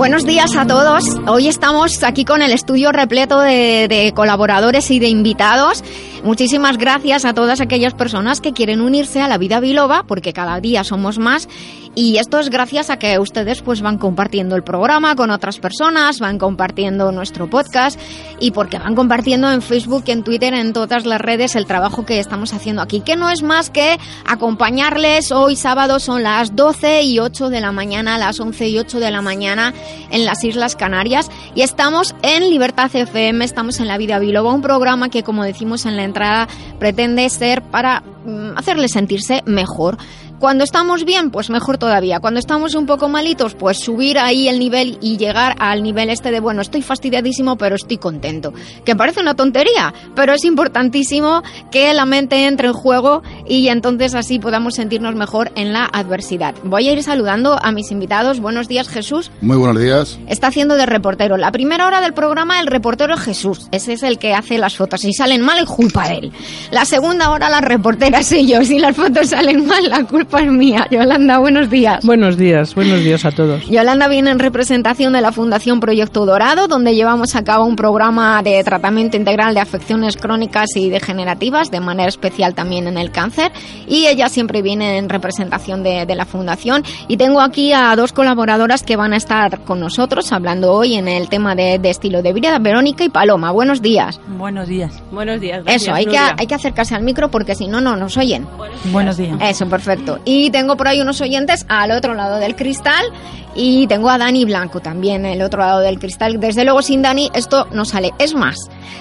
Buenos días a todos. Hoy estamos aquí con el estudio repleto de, colaboradores y de invitados. Muchísimas gracias a todas aquellas personas que quieren unirse a la vida biloba, porque cada día somos más y esto es gracias a que ustedes pues van compartiendo el programa con otras personas, van compartiendo nuestro podcast y porque van compartiendo en Facebook, en Twitter, en todas las redes el trabajo que estamos haciendo aquí, que no es más que acompañarles. Hoy sábado son las 12 y 8 de la mañana, las 11 y 8 de la mañana en las Islas Canarias y estamos en Libertad FM, estamos en La Vida Biloba, un programa que como decimos en la entrada pretende ser para mm, hacerles sentirse mejor. Cuando estamos bien, pues mejor todavía. Cuando estamos un poco malitos, pues subir ahí el nivel y llegar al nivel este de, bueno, estoy fastidiadísimo, pero estoy contento. Que parece una tontería, pero es importantísimo que la mente entre en juego y entonces así podamos sentirnos mejor en la adversidad. Voy a ir saludando a mis invitados. Buenos días, Jesús. Muy buenos días. Está haciendo de reportero. La primera hora del programa, el reportero es Jesús. Ese es el que hace las fotos. Si salen mal, es culpa de él. La segunda hora, la reportera soy yo. Si las fotos salen mal, la culpa es mía. Yolanda, buenos días. Buenos días, buenos días a todos. Yolanda viene en representación de la Fundación Proyecto Dorado, donde llevamos a cabo un programa de tratamiento integral de afecciones crónicas y degenerativas, de manera especial también en el cáncer. Y ella siempre viene en representación de, la Fundación. Y tengo aquí a dos colaboradoras que van a estar con nosotros hablando hoy en el tema de, estilo de vida, Verónica y Paloma. Buenos días. Buenos días. Buenos días. Eso, hay que, hay que acercarse al micro porque si no, no nos oyen. Buenos días. Eso, perfecto. Y tengo por ahí unos oyentes al otro lado del cristal y tengo a Dani Blanco también el otro lado del cristal. Desde luego sin Dani esto no sale. Es más,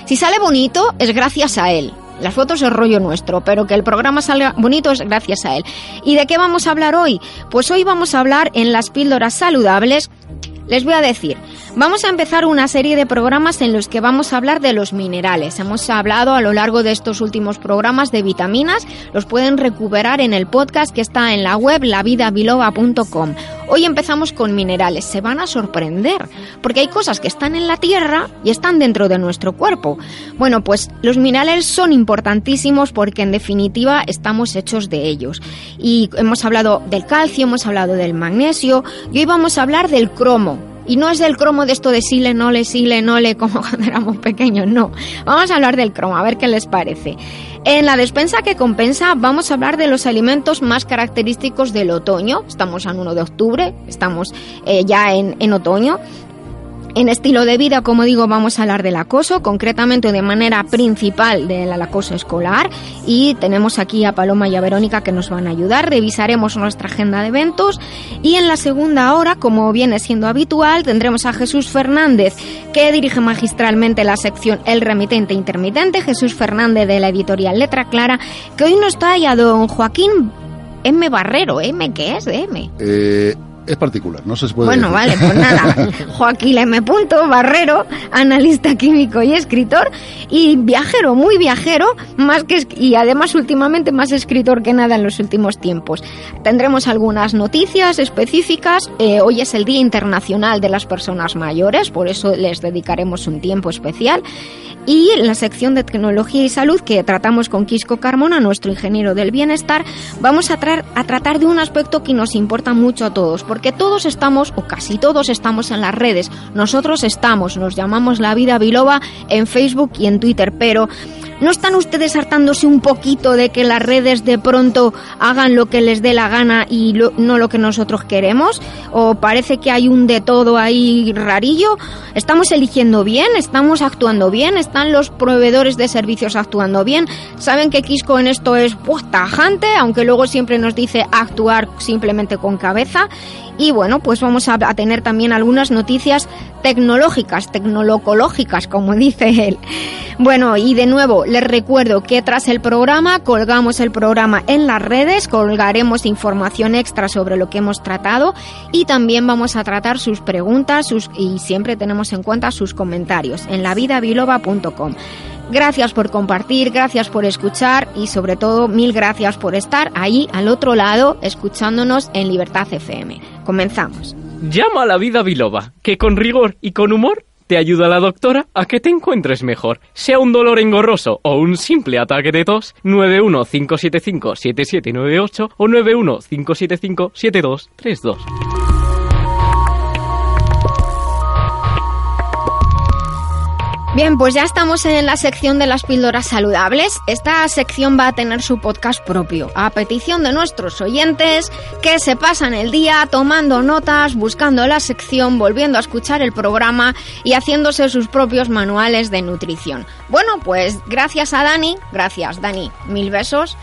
si sale bonito es gracias a él. Las fotos es rollo nuestro, pero que el programa salga bonito es gracias a él. ¿Y de qué vamos a hablar hoy? Pues hoy vamos a hablar en las píldoras saludables les voy a decir, vamos a empezar una serie de programas en los que vamos a hablar de los minerales. Hemos hablado a lo largo de estos últimos programas de vitaminas, los pueden recuperar en el podcast que está en la web lavidabiloba.com. Hoy empezamos con minerales, se van a sorprender, porque hay cosas que están en la tierra y están dentro de nuestro cuerpo. Bueno, pues los minerales son importantísimos porque en definitiva estamos hechos de ellos. Y hemos hablado del calcio, hemos hablado del magnesio y hoy vamos a hablar del cromo. Y no es del cromo de esto de sile, nole, sile, nole, como cuando éramos pequeños, no. Vamos a hablar del cromo, a ver qué les parece. En la despensa que compensa vamos a hablar de los alimentos más característicos del otoño. Estamos en 1 de octubre, estamos eh, ya en, en otoño. En estilo de vida, como digo, vamos a hablar del acoso, concretamente de manera principal del acoso escolar. Y tenemos aquí a Paloma y a Verónica que nos van a ayudar. Revisaremos nuestra agenda de eventos. Y en la segunda hora, como viene siendo habitual, tendremos a Jesús Fernández, que dirige magistralmente la sección El Remitente Intermitente. Jesús Fernández de la editorial Letra Clara, que hoy nos trae a don Joaquín M. Barrero. ¿M qué es? M. Eh, es particular, no se puede Bueno, vale, pues nada. Joaquín M. Barrero, analista químico y escritor, y viajero, muy viajero, más que y además últimamente más escritor que nada en los últimos tiempos. Tendremos algunas noticias específicas. Eh, hoy es el Día Internacional de las Personas Mayores, por eso les dedicaremos un tiempo especial. Y en la sección de tecnología y salud que tratamos con Quisco Carmona, nuestro ingeniero del bienestar, vamos a, a tratar de un aspecto que nos importa mucho a todos, porque todos estamos, o casi todos estamos en las redes. Nosotros estamos, nos llamamos La Vida Biloba en Facebook y en Twitter, pero ¿No están ustedes hartándose un poquito de que las redes de pronto hagan lo que les dé la gana y no lo que nosotros queremos? ¿O parece que hay un de todo ahí rarillo? ¿Estamos eligiendo bien? ¿Estamos actuando bien? ¿Están los proveedores de servicios actuando bien? ¿Saben que Quisco en esto es pues, tajante, aunque luego siempre nos dice actuar simplemente con cabeza? Y bueno, pues vamos a, tener también algunas noticias tecnológicas, tecnolocológicas, como dice él. Bueno, y de nuevo, les recuerdo que tras el programa colgamos el programa en las redes, colgaremos información extra sobre lo que hemos tratado y también vamos a tratar sus preguntas sus, y siempre tenemos en cuenta sus comentarios en lavidabiloba.com. Gracias por compartir, gracias por escuchar y sobre todo mil gracias por estar ahí al otro lado escuchándonos en Libertad FM. Comenzamos. Llama a la vida biloba, que con rigor y con humor te ayuda la doctora a que te encuentres mejor. Sea un dolor engorroso o un simple ataque de tos, 915757798 o 915757232. Bien, pues ya estamos en la sección de las píldoras saludables. Esta sección va a tener su podcast propio, a petición de nuestros oyentes que se pasan el día tomando notas, buscando la sección, volviendo a escuchar el programa y haciéndose sus propios manuales de nutrición. Bueno, pues gracias a Dani, gracias Dani, mil besos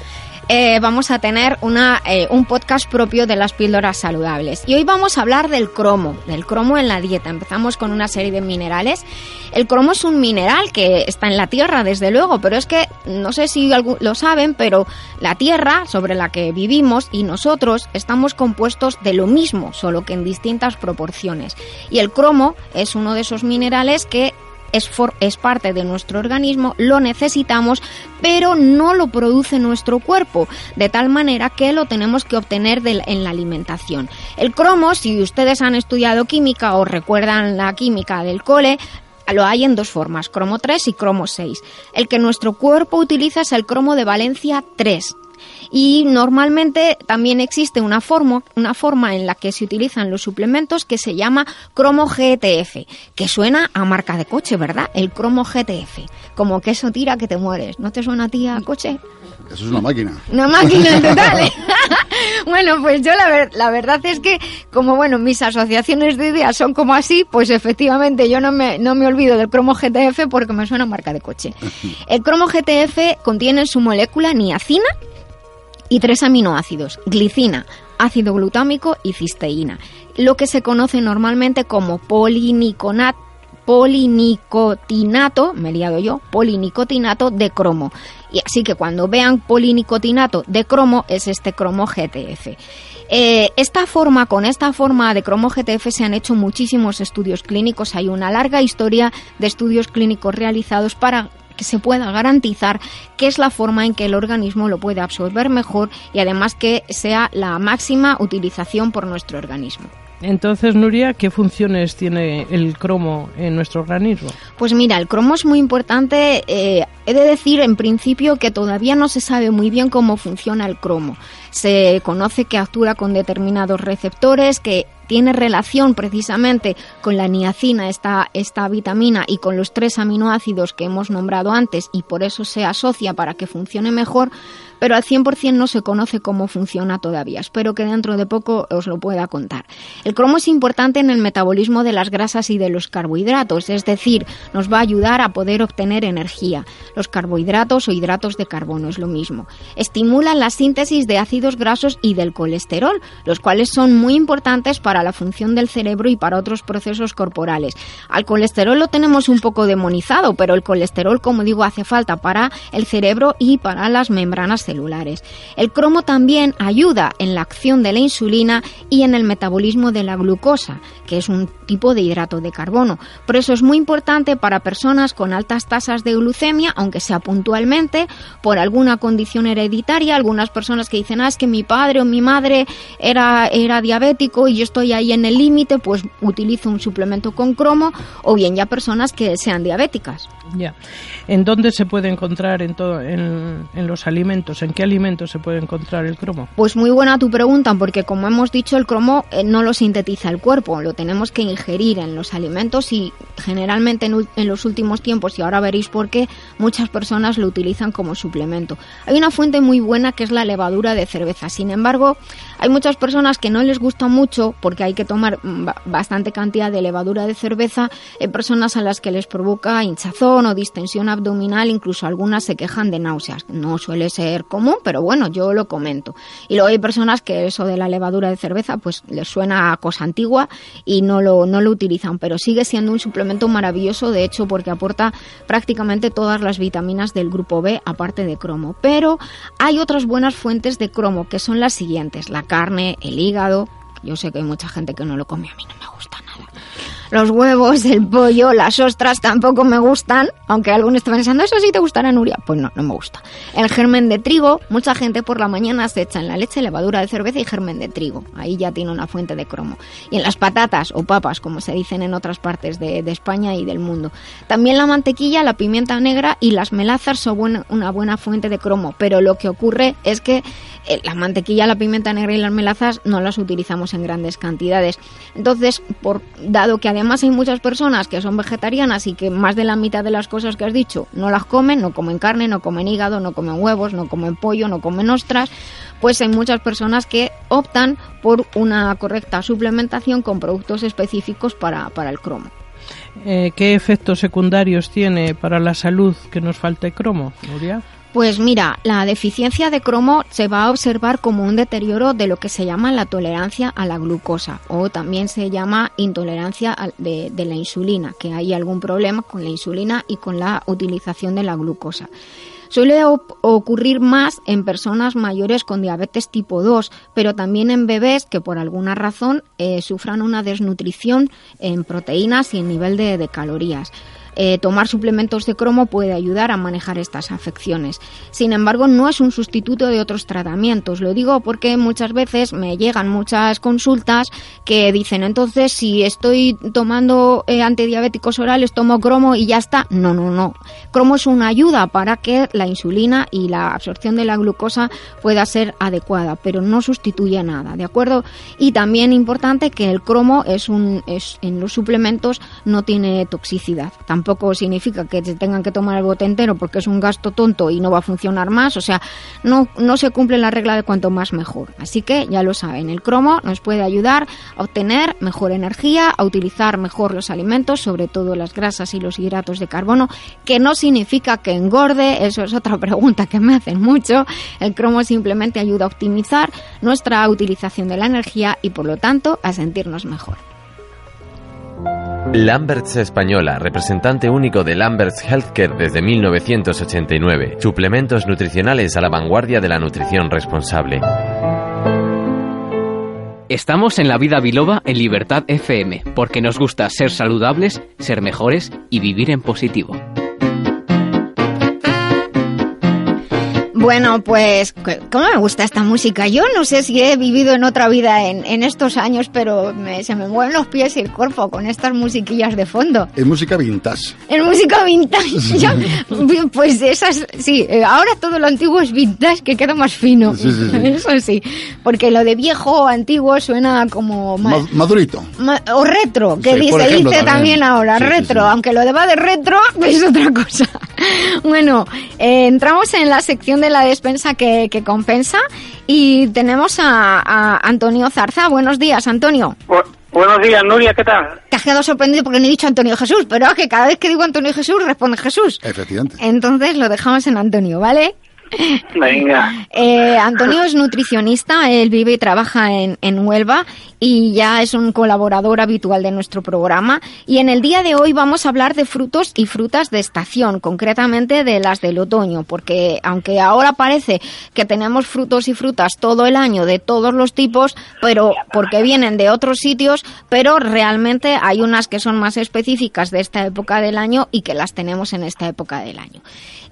eh, vamos a tener una, eh, un podcast propio de las píldoras saludables. Y hoy vamos a hablar del cromo, del cromo en la dieta. Empezamos con una serie de minerales. El cromo es un mineral que está en la Tierra, desde luego, pero es que no sé si lo saben, pero la Tierra sobre la que vivimos y nosotros estamos compuestos de lo mismo, solo que en distintas proporciones. Y el cromo es uno de esos minerales que es, parte de nuestro organismo, lo necesitamos, pero no lo produce nuestro cuerpo, de tal manera que lo tenemos que obtener en la alimentación. El cromo, si ustedes han estudiado química o recuerdan la química del cole, lo hay en dos formas, cromo 3 y cromo 6. El que nuestro cuerpo utiliza es el cromo de valencia 3 y normalmente también existe una forma, una forma en la que se utilizan los suplementos que se llama cromo GTF, que suena a marca de coche, ¿verdad? El cromo GTF, como que eso tira que te mueres. ¿No te suena a ti a coche? Eso es una máquina. Una máquina total. bueno, pues yo la, la verdad es que, como bueno, mis asociaciones de ideas son como así, pues efectivamente yo no me, no me olvido del cromo GTF porque me suena a marca de coche. El cromo GTF contiene en su molécula niacina, y tres aminoácidos, glicina, ácido glutámico y cisteína, lo que se conoce normalmente como polinicotinato, me liado yo, polinicotinato de cromo. Y así que cuando vean polinicotinato de cromo es este cromo GTF. Eh, esta forma, con esta forma de cromo GTF se han hecho muchísimos estudios clínicos. Hay una larga historia de estudios clínicos realizados para que se pueda garantizar que es la forma en que el organismo lo puede absorber mejor y además que sea la máxima utilización por nuestro organismo. Entonces, Nuria, ¿qué funciones tiene el cromo en nuestro organismo? Pues mira, el cromo es muy importante. Eh, he de decir, en principio, que todavía no se sabe muy bien cómo funciona el cromo. Se conoce que actúa con determinados receptores, que tiene relación precisamente con la niacina, esta, esta vitamina, y con los tres aminoácidos que hemos nombrado antes, y por eso se asocia para que funcione mejor, pero al 100% no se conoce cómo funciona todavía. Espero que dentro de poco os lo pueda contar. El cromo es importante en el metabolismo de las grasas y de los carbohidratos, es decir, nos va a ayudar a poder obtener energía. Los carbohidratos o hidratos de carbono es lo mismo. Estimulan la síntesis de ácidos grasos y del colesterol, los cuales son muy importantes para la función del cerebro y para otros procesos corporales. Al colesterol lo tenemos un poco demonizado, pero el colesterol, como digo, hace falta para el cerebro y para las membranas celulares. El cromo también ayuda en la acción de la insulina y en el metabolismo de la glucosa, que es un tipo de hidrato de carbono. Por eso es muy importante para personas con altas tasas de glucemia, aunque sea puntualmente, por alguna condición hereditaria, algunas personas que dicen, ah, es que mi padre o mi madre era, era diabético y yo estoy ahí en el límite, pues utilizo un suplemento con cromo, o bien ya personas que sean diabéticas. Ya. ¿En dónde se puede encontrar en, todo, en, en los alimentos? ¿En qué alimentos se puede encontrar el cromo? Pues muy buena tu pregunta, porque como hemos dicho, el cromo eh, no lo sintetiza el cuerpo, lo tenemos que ingerir en los alimentos y generalmente en, en los últimos tiempos, y ahora veréis por qué, muchas personas lo utilizan como suplemento. Hay una fuente muy buena que es la levadura de cerveza. Sin embargo, hay muchas personas que no les gusta mucho porque hay que tomar bastante cantidad de levadura de cerveza. Hay personas a las que les provoca hinchazón o distensión abdominal, incluso algunas se quejan de náuseas. No suele ser común, pero bueno, yo lo comento. Y luego hay personas que eso de la levadura de cerveza pues les suena a cosa antigua y no lo, no lo utilizan, pero sigue siendo un suplemento maravilloso, de hecho, porque aporta prácticamente todas las vitaminas del grupo B, aparte de cromo. Pero hay otras buenas fuentes de cromo, que son las siguientes, la carne, el hígado, yo sé que hay mucha gente que no lo come, a mí no me gusta nada los huevos, el pollo, las ostras tampoco me gustan, aunque algunos están pensando, eso sí te gustará, Nuria. Pues no, no me gusta. El germen de trigo, mucha gente por la mañana se echa en la leche levadura de cerveza y germen de trigo. Ahí ya tiene una fuente de cromo. Y en las patatas o papas, como se dicen en otras partes de, España y del mundo. También la mantequilla, la pimienta negra y las melazas son una buena fuente de cromo. Pero lo que ocurre es que la mantequilla, la pimienta negra y las melazas no las utilizamos en grandes cantidades. Entonces, por, dado que además hay muchas personas que son vegetarianas y que más de la mitad de las cosas que has dicho no las comen, no comen carne, no comen hígado, no comen huevos, no comen pollo, no comen ostras, pues hay muchas personas que optan por una correcta suplementación con productos específicos para, para el cromo. Eh, ¿Qué efectos secundarios tiene para la salud que nos falte cromo, Nuria? Pues mira, la deficiencia de cromo se va a observar como un deterioro de lo que se llama la tolerancia a la glucosa o también se llama intolerancia de, la insulina, que hay algún problema con la insulina y con la utilización de la glucosa. Suele ocurrir más en personas mayores con diabetes tipo 2, pero también en bebés que por alguna razón eh, sufran una desnutrición en proteínas y en nivel de calorías. Eh, tomar suplementos de cromo puede ayudar a manejar estas afecciones. Sin embargo, no es un sustituto de otros tratamientos. Lo digo porque muchas veces me llegan muchas consultas que dicen, entonces, si estoy tomando eh, antidiabéticos orales, tomo cromo y ya está. No, no, no. Cromo es una ayuda para que la insulina y la absorción de la glucosa pueda ser adecuada, pero no sustituye nada, ¿de acuerdo? Y también importante que el cromo es un, es, en los suplementos no tiene toxicidad. Tampoco tampoco significa que se tengan que tomar el bote entero porque es un gasto tonto y no va a funcionar más. O sea, no, no se cumple la regla de cuanto más mejor. Así que ya lo saben, el cromo nos puede ayudar a obtener mejor energía, a utilizar mejor los alimentos, sobre todo las grasas y los hidratos de carbono, que no significa que engorde, eso es otra pregunta que me hacen mucho. El cromo simplemente ayuda a optimizar nuestra utilización de la energía y por lo tanto a sentirnos mejor. Lamberts Española, representante único de Lamberts Healthcare desde 1989. Suplementos nutricionales a la vanguardia de la nutrición responsable. Estamos en la vida biloba en Libertad FM, porque nos gusta ser saludables, ser mejores y vivir en positivo. Bueno, pues, ¿cómo me gusta esta música? Yo no sé si he vivido en otra vida en, estos años, pero se me mueven los pies y el cuerpo con estas musiquillas de fondo. Es música vintage. Es música vintage. pues esas, sí, eh, ahora todo lo antiguo es vintage, que queda más fino. Sí, sí, sí. Eso sí, porque lo de viejo o antiguo suena como... Más, madurito. o retro, que se dice también, ahora, retro, aunque lo de va de retro es otra cosa. bueno, eh, entramos en la sección de la despensa que, compensa y tenemos a, Antonio Zarza. Buenos días, Antonio. buenos días, Nuria, ¿qué tal? Te has quedado sorprendido porque no he dicho Antonio Jesús, pero es que cada vez que digo Antonio Jesús responde Jesús. Efectivamente. Entonces lo dejamos en Antonio, ¿vale? Venga. Eh, Antonio es nutricionista, él vive y trabaja en, en, Huelva y ya es un colaborador habitual de nuestro programa. Y en el día de hoy vamos a hablar de frutos y frutas de estación, concretamente de las del otoño, porque aunque ahora parece que tenemos frutos y frutas todo el año de todos los tipos, pero porque vienen de otros sitios, pero realmente hay unas que son más específicas de esta época del año y que las tenemos en esta época del año.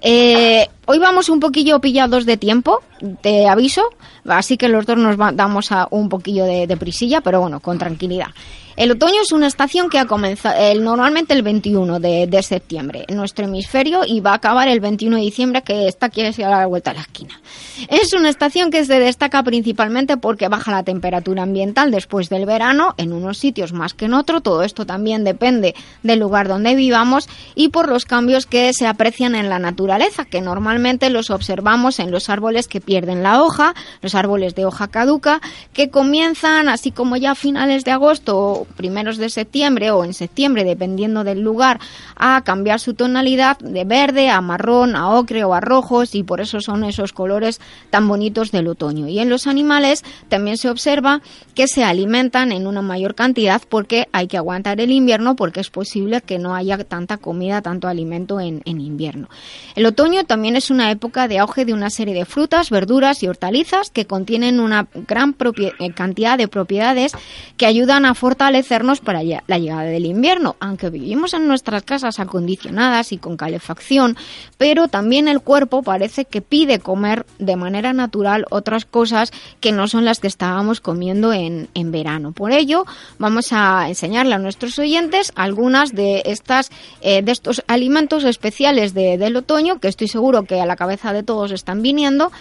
Eh, hoy vamos un poquillo pillados de tiempo, te aviso, así que los dos nos damos a un poquillo de, de prisilla, pero bueno, con tranquilidad. El otoño es una estación que ha comenzado normalmente el 21 de, septiembre en nuestro hemisferio y va a acabar el 21 de diciembre, que está aquí a la vuelta a la esquina. Es una estación que se destaca principalmente porque baja la temperatura ambiental después del verano, en unos sitios más que en otro. Todo esto también depende del lugar donde vivamos y por los cambios que se aprecian en la naturaleza, que normalmente los observamos en los árboles que pierden la hoja, los árboles de hoja caduca, que comienzan así como ya a finales de agosto primeros de septiembre o en septiembre, dependiendo del lugar, a cambiar su tonalidad de verde a marrón, a ocre o a rojos y por eso son esos colores tan bonitos del otoño. Y en los animales también se observa que se alimentan en una mayor cantidad porque hay que aguantar el invierno porque es posible que no haya tanta comida, tanto alimento en, en invierno. El otoño también es una época de auge de una serie de frutas, verduras y hortalizas que contienen una gran eh, cantidad de propiedades que ayudan a fortalecernos para la llegada del invierno, aunque vivimos en nuestras casas acondicionadas y con calefacción, pero también el cuerpo parece que pide comer de manera natural otras cosas que no son las que estábamos comiendo en, en verano. Por ello, vamos a enseñarle a nuestros oyentes algunas de estas eh, de estos alimentos especiales de, del otoño que estoy seguro que a la cabeza de todos están viniendo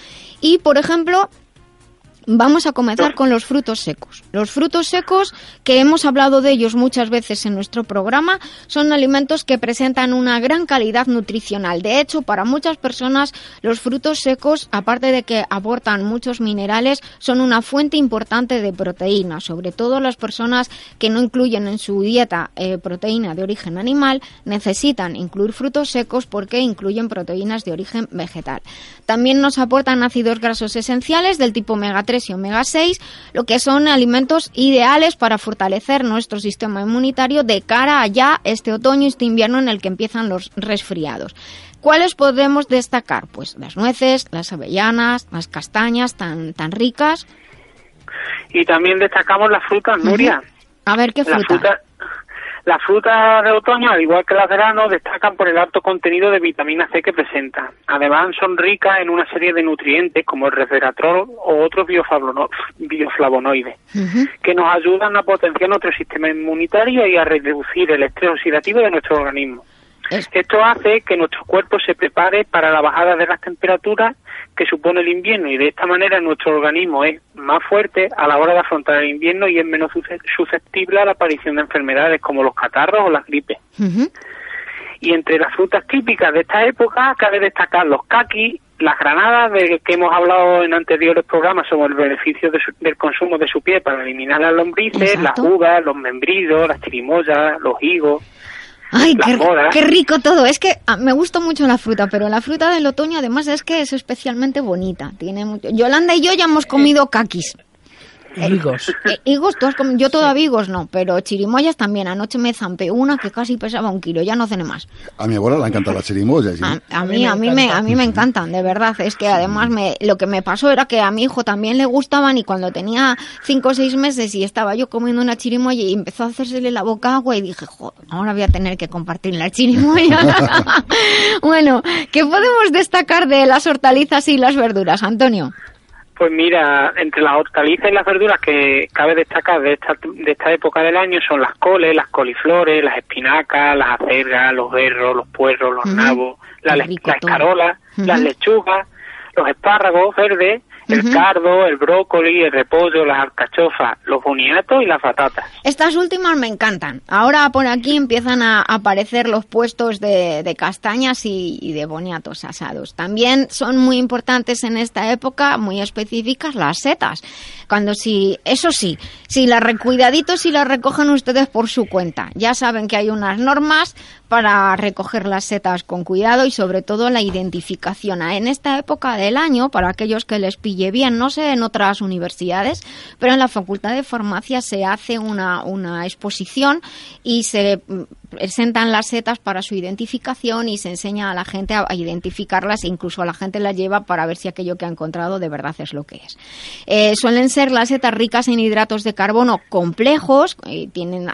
y por ejemplo Vamos a comenzar con los frutos secos. Los frutos secos, que hemos hablado de ellos muchas veces en nuestro programa, son alimentos que presentan una gran calidad nutricional. De hecho, para muchas personas, los frutos secos, aparte de que aportan muchos minerales, son una fuente importante de proteína. Sobre todo las personas que no incluyen en su dieta eh, proteína de origen animal, necesitan incluir frutos secos porque incluyen proteínas de origen vegetal. También nos aportan ácidos grasos esenciales del tipo omega 3 y omega 6, lo que son alimentos ideales para fortalecer nuestro sistema inmunitario de cara a ya este otoño y este invierno en el que empiezan los resfriados. ¿Cuáles podemos destacar? Pues las nueces, las avellanas, las castañas tan, tan ricas. Y también destacamos las frutas, Nuria. A ver, ¿qué fruta? Las frutas de otoño, al igual que las de verano, destacan por el alto contenido de vitamina C que presentan. Además, son ricas en una serie de nutrientes como el resveratrol o otros bioflavonoides, que nos ayudan a potenciar nuestro sistema inmunitario y a reducir el estrés oxidativo de nuestro organismo. Esto hace que nuestro cuerpo se prepare para la bajada de las temperaturas que supone el invierno y de esta manera nuestro organismo es más fuerte a la hora de afrontar el invierno y es menos susceptible a la aparición de enfermedades como los catarros o las gripes. Y entre las frutas típicas de esta época cabe destacar los caquis, las granadas de que hemos hablado en anteriores programas sobre el beneficio del consumo de su piel para eliminar las lombrices, las uvas, los membrillos, las chirimoyas, los higos. Ay, qué, rico todo. Es que ah, me gusta mucho la fruta, pero la fruta del otoño además es que es especialmente bonita. Tiene mucho... Yolanda y yo ya hemos comido caquis. Higos. Eh, higos, yo todavía higos no, pero chirimoyas también. Anoche me zampé una que casi pesaba un kilo, ya no cené más. A mi abuela le encantan las chirimoyas. A, mí, a mí, me, a mí me encantan, de verdad. Es que además me, lo que me pasó era que a mi hijo también le gustaban y cuando tenía cinco o seis meses y estaba yo comiendo una chirimoya y empezó a hacérsele la boca agua y dije, joder, ahora voy a tener que compartir la chirimoya. bueno, ¿qué podemos destacar de las hortalizas y las verduras, Antonio? Pues mira, entre las hortalizas y las verduras que cabe destacar de esta, de esta época del año son las coles, las coliflores, las espinacas, las acergas, los berros, los puerros, los nabos, la, las escarolas, las lechugas, los espárragos verdes, el cardo, el brócoli, el repollo, las alcachofas, los boniatos y las patatas. Estas últimas me encantan. Ahora por aquí empiezan a aparecer los puestos de, castañas y, y, de boniatos asados. También son muy importantes en esta época, muy específicas, las setas. Cuando si, eso sí, si las recuidaditos si las recogen ustedes por su cuenta. Ya saben que hay unas normas para recoger las setas con cuidado y sobre todo la identificación. En esta época del año, para aquellos que les pille bien, no sé en otras universidades, pero en la Facultad de Farmacia se hace una, una exposición y se presentan las setas para su identificación y se enseña a la gente a, identificarlas incluso a la gente las lleva para ver si aquello que ha encontrado de verdad es lo que es. Eh, suelen ser las setas ricas en hidratos de carbono complejos, y tienen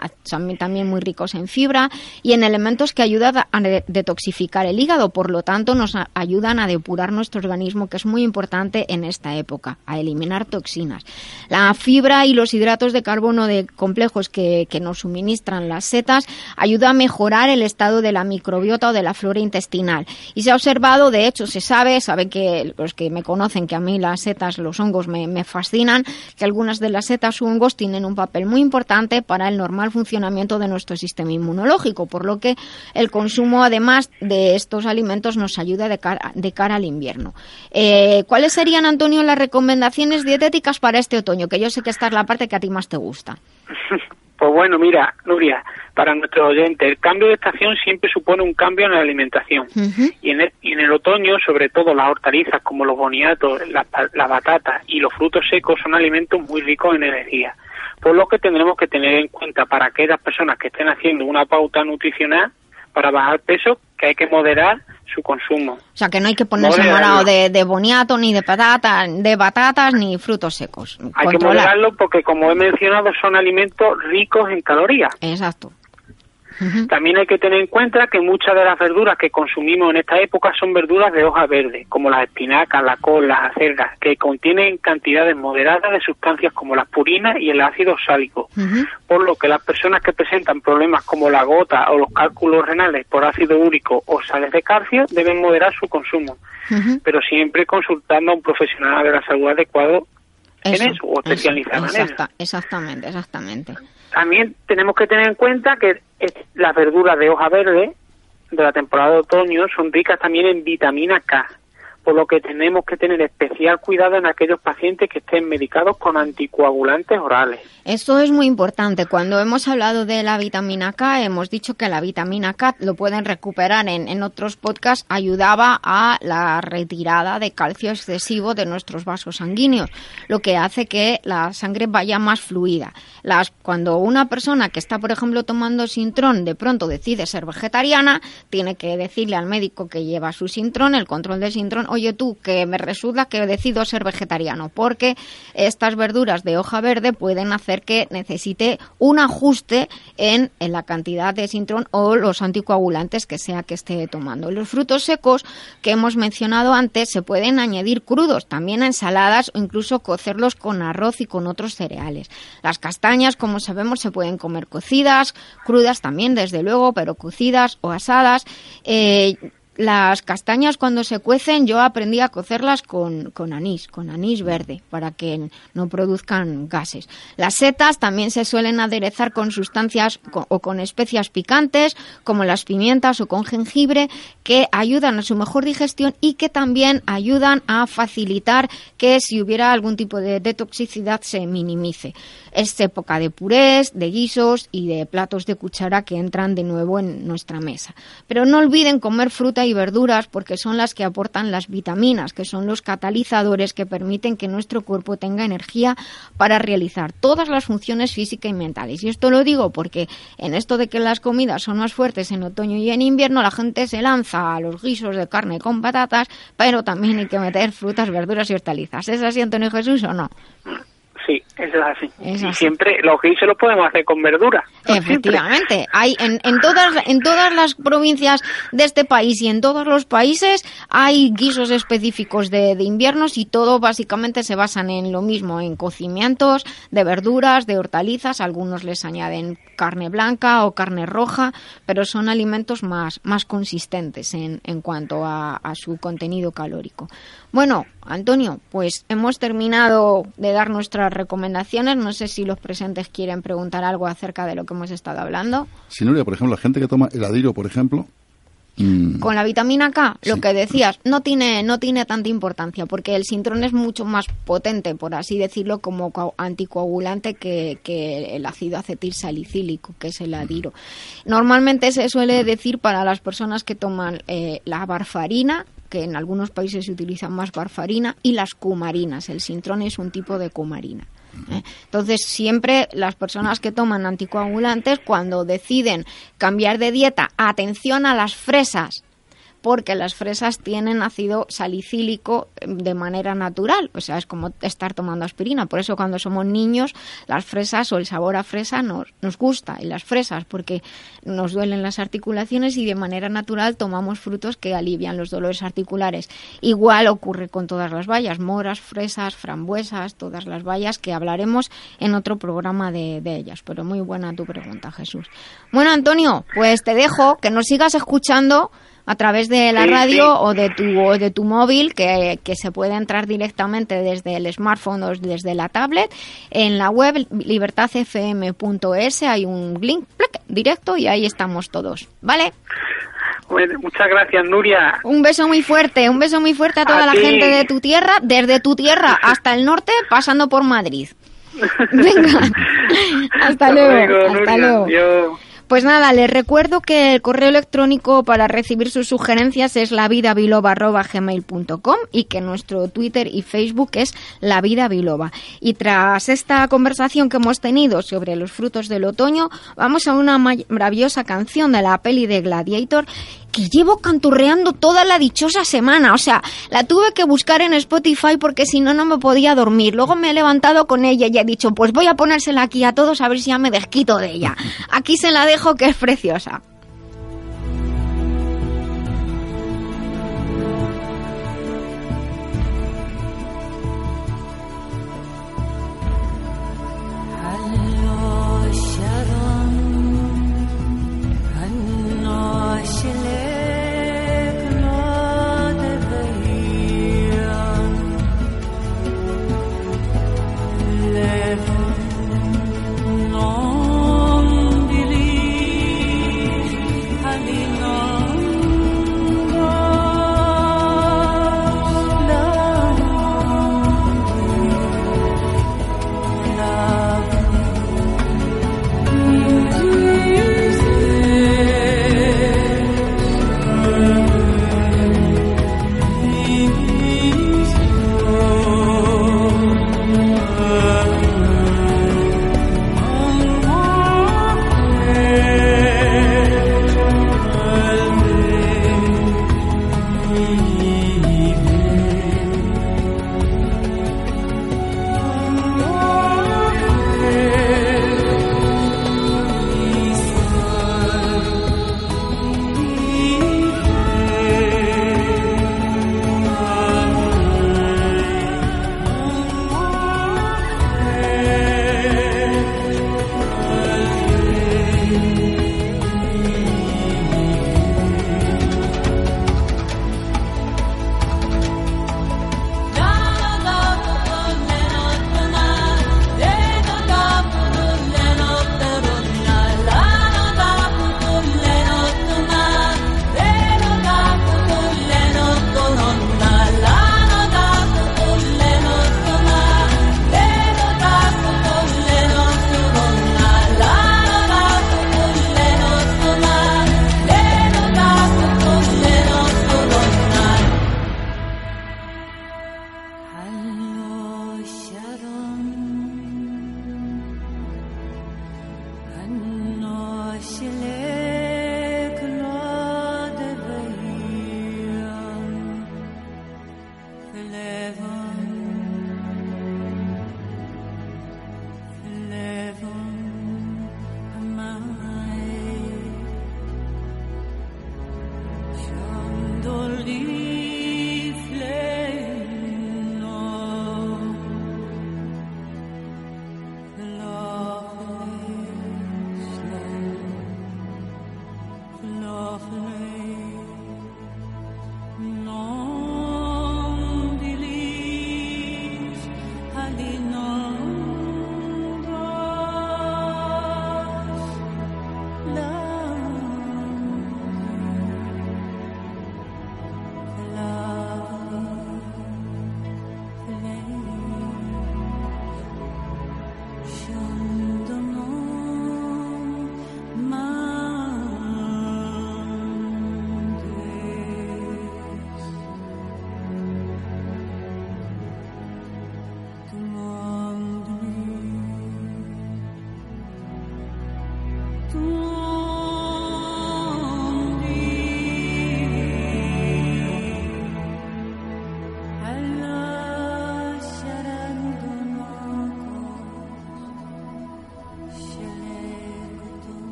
también muy ricos en fibra y en elementos que ayudan a detoxificar el hígado, por lo tanto nos ayudan a depurar nuestro organismo, que es muy importante en esta época, a eliminar toxinas. La fibra y los hidratos de carbono de complejos que nos suministran las setas ayudan a mejorar el estado de la microbiota o de la flora intestinal. Y se ha observado, de hecho, se sabe, sabe que los que me conocen que a mí las setas, los hongos me, me fascinan, que algunas de las setas u hongos tienen un papel muy importante para el normal funcionamiento de nuestro sistema inmunológico, por lo que el consumo, además de estos alimentos, nos ayuda de cara, de cara al invierno. Eh, ¿Cuáles serían, Antonio, las recomendaciones dietéticas para este otoño? Que yo sé que esta es la parte que a ti más te gusta. Pues bueno, mira, Nuria, para nuestros oyentes, el cambio de estación siempre supone un cambio en la alimentación. y, en el, y en el otoño, sobre todo las hortalizas como los boniatos, las la batatas y los frutos secos son alimentos muy ricos en energía. Por lo que tendremos que tener en cuenta para aquellas personas que estén haciendo una pauta nutricional para bajar peso, que hay que moderar su consumo. O sea, que no hay que ponerse morado de, de, boniato, ni de patatas, de batatas, ni frutos secos. Hay que moderarlo porque, como he mencionado, son alimentos ricos en calorías. Exacto. También hay que tener en cuenta que muchas de las verduras que consumimos en esta época son verduras de hoja verde, como las espinacas, la col, las acelgas, que contienen cantidades moderadas de sustancias como las purinas y el ácido sálico. Por lo que las personas que presentan problemas como la gota o los cálculos renales por ácido úrico o sales de calcio deben moderar su consumo, pero siempre consultando a un profesional de la salud adecuado en eso, o especializado en eso. Exactamente, exactamente. También tenemos que tener en cuenta que las verduras de hoja verde de la temporada de otoño son ricas también en vitamina K, por lo que tenemos que tener especial cuidado en aquellos pacientes que estén medicados con anticoagulantes orales. Esto es muy importante. Cuando hemos hablado de la vitamina K, hemos dicho que la vitamina K, lo pueden recuperar en, en otros podcasts, ayudaba a la retirada de calcio excesivo de nuestros vasos sanguíneos, lo que hace que la sangre vaya más fluida. Las, cuando una persona que está, por ejemplo, tomando sintrón, de pronto decide ser vegetariana, tiene que decirle al médico que lleva su sintrón, el control del sintrón, oye tú, que me resulta que decido ser vegetariano, porque estas verduras de hoja verde pueden hacer que necesite un ajuste en, en la cantidad de sintrón o los anticoagulantes que sea que esté tomando. Los frutos secos que hemos mencionado antes se pueden añadir crudos, también a ensaladas o incluso cocerlos con arroz y con otros cereales. Las castañas, como sabemos, se pueden comer cocidas, crudas también, desde luego, pero cocidas o asadas. Eh, las castañas cuando se cuecen yo aprendí a cocerlas con, con, anís, con anís verde, para que no produzcan gases. Las setas también se suelen aderezar con sustancias o con especias picantes, como las pimientas o con jengibre, que ayudan a su mejor digestión y que también ayudan a facilitar que si hubiera algún tipo de, de toxicidad se minimice. Es época de purés, de guisos y de platos de cuchara que entran de nuevo en nuestra mesa. Pero no olviden comer fruta y verduras porque son las que aportan las vitaminas, que son los catalizadores que permiten que nuestro cuerpo tenga energía para realizar todas las funciones físicas y mentales. Y esto lo digo porque en esto de que las comidas son más fuertes en otoño y en invierno, la gente se lanza a los guisos de carne con patatas, pero también hay que meter frutas, verduras y hortalizas. ¿Es así, Antonio Jesús, o no? Sí, eso es así. Y siempre los guisos los podemos hacer con verdura. Efectivamente. Hay en, en, todas, en todas las provincias de este país y en todos los países hay guisos específicos de, de inviernos y todo básicamente se basan en lo mismo, en cocimientos de verduras, de hortalizas. Algunos les añaden carne blanca o carne roja, pero son alimentos más, más consistentes en, en cuanto a, a su contenido calórico. Bueno, Antonio, pues hemos terminado de dar nuestras recomendaciones. No sé si los presentes quieren preguntar algo acerca de lo que hemos estado hablando. Si Nuria, por ejemplo, la gente que toma el adiro, por ejemplo, mm, Con la vitamina K, lo Sí. que decías, no tiene, no tiene tanta importancia porque el sintrón es mucho más potente, por así decirlo, como co- anticoagulante que, que el ácido acetil salicílico, que es el adiro. Normalmente se suele decir para las personas que toman eh, la barfarina, que en algunos países se utiliza más barfarina, y las cumarinas. El sintrón es un tipo de cumarina. ¿eh? Entonces, siempre las personas que toman anticoagulantes, cuando deciden cambiar de dieta, atención a las fresas, porque las fresas tienen ácido salicílico eh, de manera natural, o sea, es como estar tomando aspirina. Por eso cuando somos niños, las fresas o el sabor a fresa nos, nos gusta, y las fresas, porque nos duelen las articulaciones y de manera natural tomamos frutos que alivian los dolores articulares. Igual ocurre con todas las bayas, moras, fresas, frambuesas, todas las bayas que hablaremos en otro programa de, de ellas. Pero muy buena tu pregunta, Jesús. Bueno, Antonio, pues te dejo que nos sigas escuchando a través de la Sí, radio sí. o de tu o de tu móvil que, que se puede entrar directamente desde el smartphone o desde la tablet en la web libertadfm.es hay un link plic, directo y ahí estamos todos vale Bueno, muchas gracias, Nuria. un beso muy fuerte un beso muy fuerte a toda A la ti. gente de tu tierra desde tu tierra hasta el norte pasando por Madrid Venga, hasta luego, hasta Nuria. luego. Adiós. Pues nada, les recuerdo que el correo electrónico para recibir sus sugerencias es lavidabiloba.gmail.com y que nuestro Twitter y Facebook es La. Y tras esta conversación que hemos tenido sobre los frutos del otoño, vamos a una ma- maravillosa canción de la peli de Gladiator que llevo canturreando toda la dichosa semana. O sea, la tuve que buscar en Spotify porque si no, no me podía dormir. Luego me he levantado con ella y he dicho, pues voy a ponérsela aquí a todos a ver si ya me desquito de ella. Aquí se la dejo que es preciosa.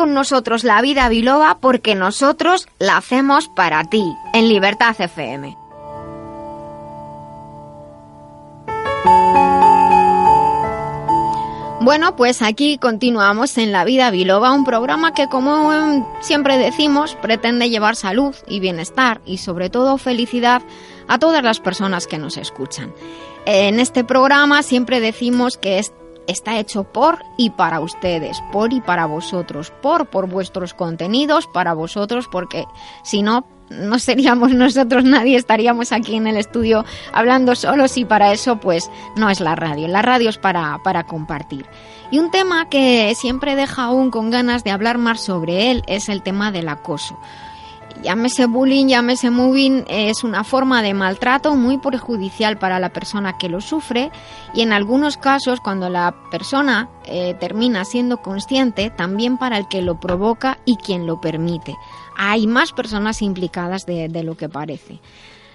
Con nosotros la vida biloba porque nosotros la hacemos para ti, en Libertad FM. Bueno, pues aquí continuamos en La Vida Biloba, un programa que, como em, siempre decimos, pretende llevar salud y bienestar y, sobre todo, felicidad a todas las personas que nos escuchan. En este programa siempre decimos que es- está hecho por y para ustedes, por y para vosotros, por por vuestros contenidos, para vosotros, porque si no, no seríamos nosotros nadie, estaríamos aquí en el estudio hablando solos y para eso pues no es la radio. La radio es para, para compartir. Y un tema que siempre deja aún con ganas de hablar más sobre él es el tema del acoso llámese bullying, llámese moving, es una forma de maltrato muy perjudicial para la persona que lo sufre y en algunos casos cuando la persona eh, termina siendo consciente, también para el que lo provoca y quien lo permite. Hay más personas implicadas de, de lo que parece.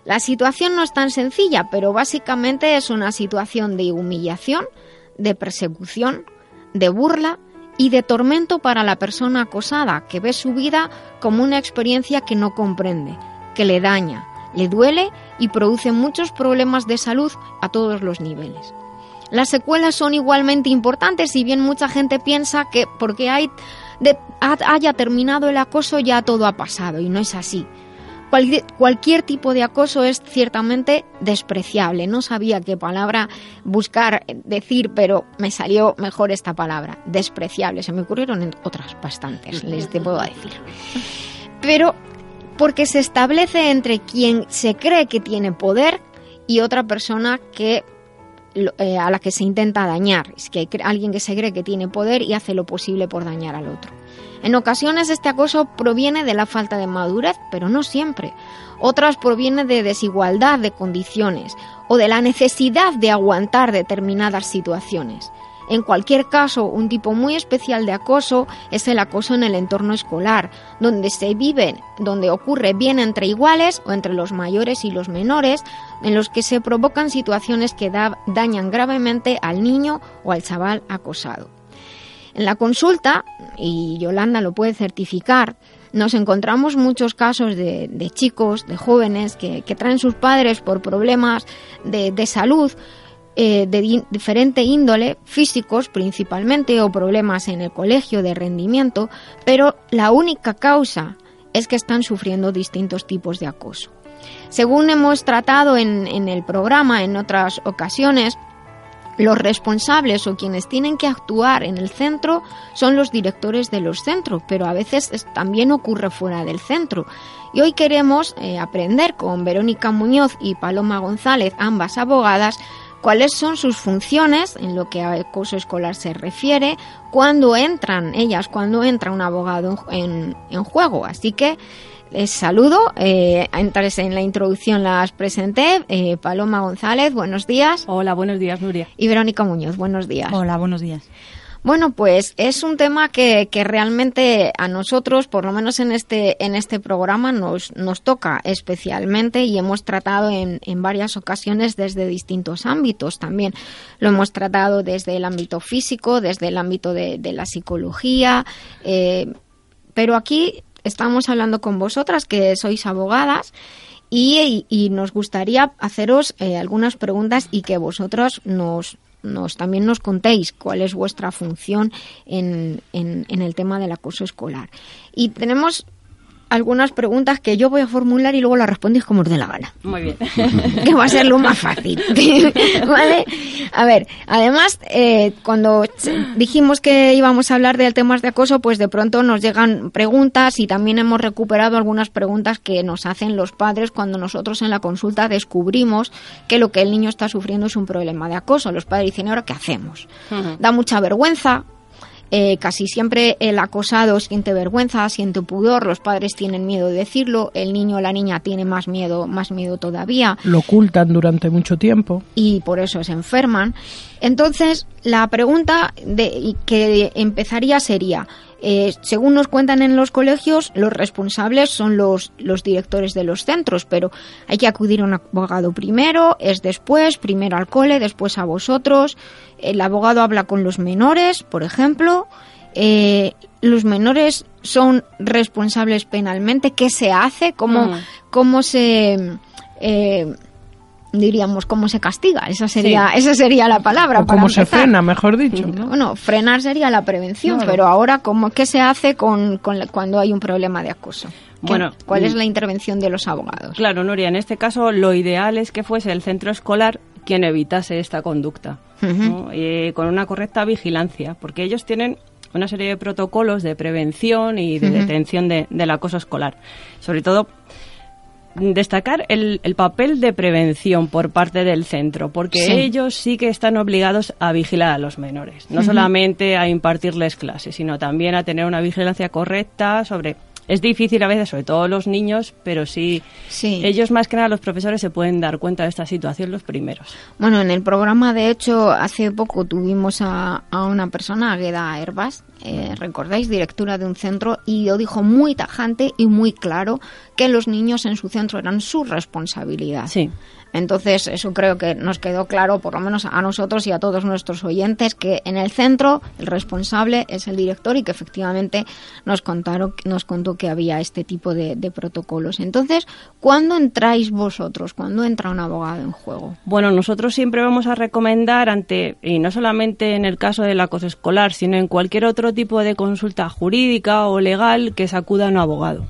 La situación no es tan sencilla, pero básicamente es una situación de humillación, de persecución, de burla y de tormento para la persona acosada, que ve su vida como una experiencia que no comprende, que le daña, le duele y produce muchos problemas de salud a todos los niveles. Las secuelas son igualmente importantes, si bien mucha gente piensa que porque hay haya terminado el acoso ya todo ha pasado, y no es así. Cualquier, tipo de acoso es ciertamente despreciable. No sabía qué palabra buscar decir, pero me salió mejor esta palabra, despreciable. Se me ocurrieron otras bastantes, les puedo decir. Pero porque se establece entre quien se cree que tiene poder y otra persona que eh, a la que se intenta dañar. Es que hay alguien que se cree que tiene poder y hace lo posible por dañar al otro. En ocasiones este acoso proviene de la falta de madurez, pero no siempre. Otras proviene de desigualdad de condiciones o de la necesidad de aguantar determinadas situaciones. En cualquier caso, un tipo muy especial de acoso es el acoso en el entorno escolar, donde se vive, donde ocurre bien entre iguales o entre los mayores y los menores, en los que se provocan situaciones que dañan gravemente al niño o al chaval acosado. En la consulta, y Yolanda lo puede certificar, nos encontramos muchos casos de, chicos, de jóvenes que, traen sus padres por problemas de, salud eh, de diferente índole, físicos principalmente, o problemas en el colegio de rendimiento, pero la única causa es que están sufriendo distintos tipos de acoso. Según hemos tratado en el programa en otras ocasiones, los responsables o quienes tienen que actuar en el centro son los directores de los centros, pero a veces también ocurre fuera del centro. Y hoy queremos eh, aprender con Verónica Muñoz y Paloma González, ambas abogadas, cuáles son sus funciones en lo que a acoso escolar se refiere, cuando entran ellas, cuando entra un abogado en, en juego. Así que les saludo. Eh, antes en la introducción las presenté. Eh, Paloma González, buenos días. Hola, buenos días, Nuria. Y Verónica Muñoz, buenos días. Hola, buenos días. Bueno, pues es un tema que, que, realmente a nosotros, por lo menos en este, en este programa, nos, nos toca especialmente y hemos tratado en, en varias ocasiones desde distintos ámbitos también. Lo hemos tratado desde el ámbito físico, desde el ámbito de, de la psicología, eh, pero aquí estamos hablando con vosotras, que sois abogadas, y, nos gustaría haceros eh, algunas preguntas y que vosotros nos, nos, también nos contéis cuál es vuestra función en, en, en el tema del acoso escolar. Y tenemos algunas preguntas que yo voy a formular y luego las respondéis como os dé la gana. Muy bien. que va a ser lo más fácil. ¿Vale? A ver, además, eh, cuando dijimos que íbamos a hablar de temas de acoso, pues de pronto nos llegan preguntas y también hemos recuperado algunas preguntas que nos hacen los padres cuando nosotros en la consulta descubrimos que lo que el niño está sufriendo es un problema de acoso. Los padres dicen, ¿ahora qué hacemos? Da mucha vergüenza, eh, casi siempre el acosado siente vergüenza, siente pudor, los padres tienen miedo de decirlo, el niño o la niña tiene más miedo, más miedo todavía. Lo ocultan durante mucho tiempo. Y por eso se enferman. Entonces, la pregunta de, que empezaría sería, eh, según nos cuentan en los colegios, los responsables son los, los directores de los centros, pero hay que acudir a un abogado primero, es después, primero al cole, después a vosotros. El abogado habla con los menores, por ejemplo. Eh, los menores son responsables penalmente. ¿Qué se hace? ¿Cómo, mm. cómo se... Eh, diríamos cómo se castiga esa sería esa sería la palabra o cómo se frena mejor dicho ¿no? bueno frenar sería la prevención pero ahora cómo qué se hace con, cuando hay un problema de acoso bueno, ¿cuál es mm. la intervención de los abogados? Claro, Nuria, en este caso lo ideal es que fuese el centro escolar quien evitase esta conducta, con una correcta vigilancia, porque ellos tienen una serie de protocolos de prevención y de detención del acoso escolar. Sobre todo destacar el, el, papel de prevención por parte del centro, porque Sí. ellos sí que están obligados a vigilar a los menores, no solamente a impartirles clases, sino también a tener una vigilancia correcta sobre... Es difícil a veces, sobre todo los niños, pero sí, Sí. ellos más que nada, los profesores, se pueden dar cuenta de esta situación los primeros. Bueno, en el programa, de hecho, hace poco tuvimos a, a una persona, Agueda Herbas, eh, recordáis, directora de un centro, y lo dijo muy tajante y muy claro que los niños en su centro eran su responsabilidad. Sí. Entonces, eso creo que nos quedó claro, por lo menos a nosotros y a todos nuestros oyentes, que en el centro el responsable es el director y que efectivamente nos contaron, nos contó que había este tipo de, de protocolos. Entonces, ¿cuándo entráis vosotros? ¿Cuándo entra un abogado en juego? Bueno, nosotros siempre vamos a recomendar ante, y no solamente en el caso del acoso escolar, sino en cualquier otro tipo de consulta jurídica o legal, que se acuda a un abogado.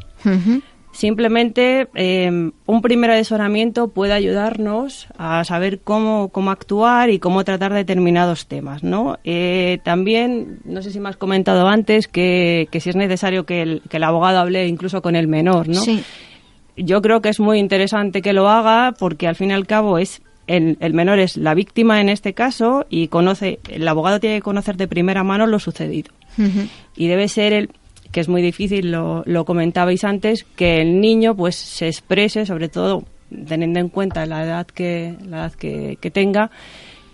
Simplemente eh, un primer asesoramiento puede ayudarnos a saber cómo, cómo actuar y cómo tratar determinados temas, ¿no? Eh, también, no sé si me has comentado antes que, que si es necesario que el, que el abogado hable incluso con el menor, ¿no? Sí. yo creo que es muy interesante que lo haga porque al fin y al cabo es el, el menor es la víctima en este caso y conoce el abogado tiene que conocer de primera mano lo sucedido y debe ser el que es muy difícil lo, lo comentabais antes que el niño pues se exprese sobre todo teniendo en cuenta la edad que la edad que, que tenga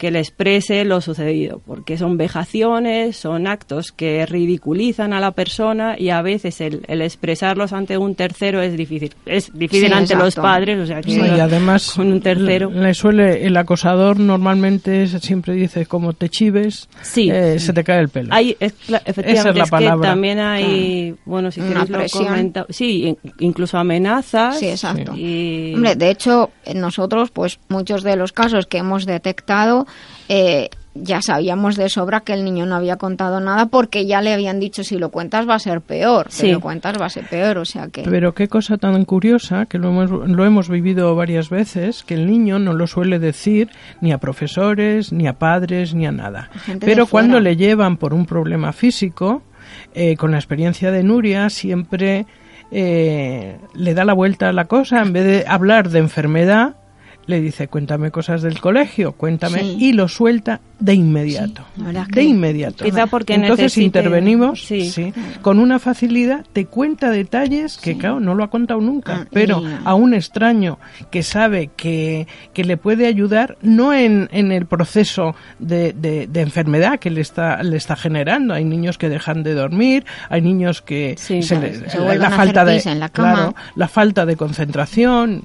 que le exprese lo sucedido, porque son vejaciones, son actos que ridiculizan a la persona y a veces el, el expresarlos ante un tercero es difícil. Es difícil Sí, ante los padres, o sea que Sí, y además con un tercero. le suele el acosador normalmente siempre dice como te chives Sí. eh, se te cae el pelo Hay, es efectivamente, Esa es la que palabra. también hay, bueno, si queréis lo comenta- sí, in- incluso amenazas. Sí, exacto. Y, Hombre, de hecho, nosotros, pues muchos de los casos que hemos detectado, eh, ya sabíamos de sobra que el niño no había contado nada porque ya le habían dicho si lo cuentas va a ser peor, Sí. si lo cuentas va a ser peor, o sea que... Pero qué cosa tan curiosa, que lo hemos, lo hemos vivido varias veces, que el niño no lo suele decir ni a profesores, ni a padres, ni a nada. Pero cuando le llevan por un problema físico, eh, con la experiencia de Nuria, siempre eh, le da la vuelta a la cosa, en vez de hablar de enfermedad, le dice, cuéntame cosas del colegio, cuéntame, Sí. y lo suelta de inmediato. la de inmediato. Quizá porque Entonces necesite- intervenimos sí. sí, con una facilidad, te cuenta detalles que, claro, no lo ha contado nunca, Ah, pero y- a un extraño que sabe que, que le puede ayudar, no en, en el proceso de, de- de enfermedad que le está, le está generando. Hay niños que dejan de dormir, hay niños que se claro, se la, la falta de pis en la cama. claro, la falta de concentración,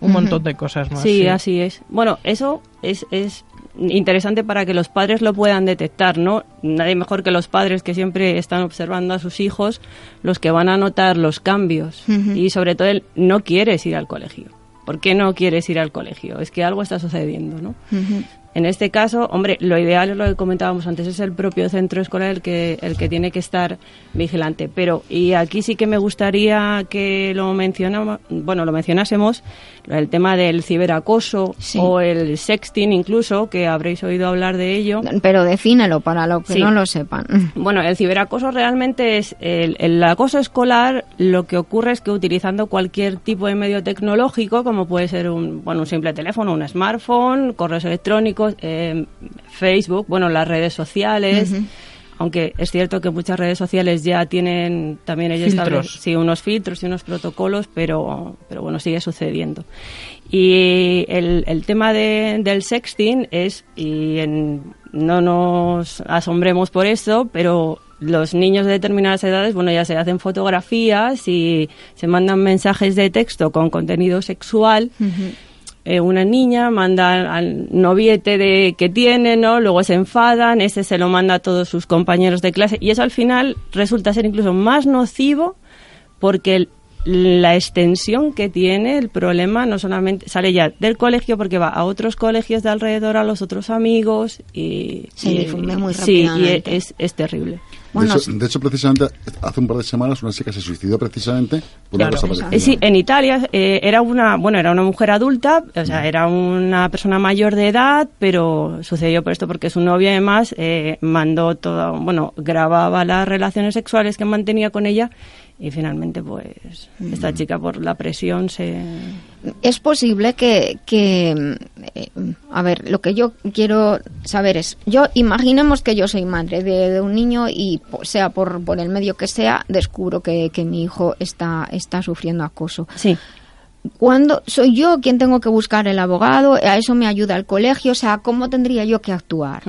un montón de cosas más. Sí, sí. así es. Bueno, eso es, es interesante para que los padres lo puedan detectar, ¿no? Nadie mejor que los padres que siempre están observando a sus hijos, los que van a notar los cambios. Y sobre todo el no quieres ir al colegio. ¿Por qué no quieres ir al colegio? Es que algo está sucediendo, ¿no? En este caso, hombre, lo ideal es lo que comentábamos antes, es el propio centro escolar el que, el que tiene que estar vigilante. Pero, y aquí sí que me gustaría que lo mencionamos, bueno, lo mencionásemos, el tema del ciberacoso Sí. o el sexting incluso, que habréis oído hablar de ello. Pero defínelo para los que Sí. no lo sepan. Bueno, el ciberacoso realmente es el, el acoso escolar. Lo que ocurre es que utilizando cualquier tipo de medio tecnológico, como puede ser un, bueno, un simple teléfono, un smartphone, correos electrónicos, eh, Facebook, bueno, las redes sociales. Aunque es cierto que muchas redes sociales ya tienen también ellos Filtros. establecen- sí, unos filtros y unos protocolos, pero, pero bueno, sigue sucediendo. Y el, el tema de- del sexting es, y en- no nos asombremos por eso, pero los niños de determinadas edades, bueno, ya se hacen fotografías y se mandan mensajes de texto con contenido sexual. Eh, una niña manda al noviete de que tiene, ¿no? Luego se enfadan, ese se lo manda a todos sus compañeros de clase y eso al final resulta ser incluso más nocivo porque el- la extensión que tiene el problema no solamente sale ya del colegio porque va a otros colegios de alrededor, a los otros amigos y... Se y- difunde muy Sí, y es, es terrible. Bueno, de, hecho, de hecho, precisamente, hace un par de semanas una chica se suicidó precisamente por una Claro. cosa. Eh, Sí, en Italia eh, era una, bueno, era una mujer adulta, o sea, era una persona mayor de edad, pero sucedió por esto porque su novia además eh, mandó todo, bueno, grababa las relaciones sexuales que mantenía con ella y finalmente pues esta chica por la presión se Es posible que, que, eh, a ver, lo que yo quiero saber es, yo imaginemos que yo soy madre de, de un niño y sea por, por el medio que sea, descubro que, que mi hijo está, está sufriendo acoso. sí ¿Cuándo soy yo quien tengo que buscar el abogado? ¿A eso me ayuda el colegio? O sea, ¿cómo tendría yo que actuar?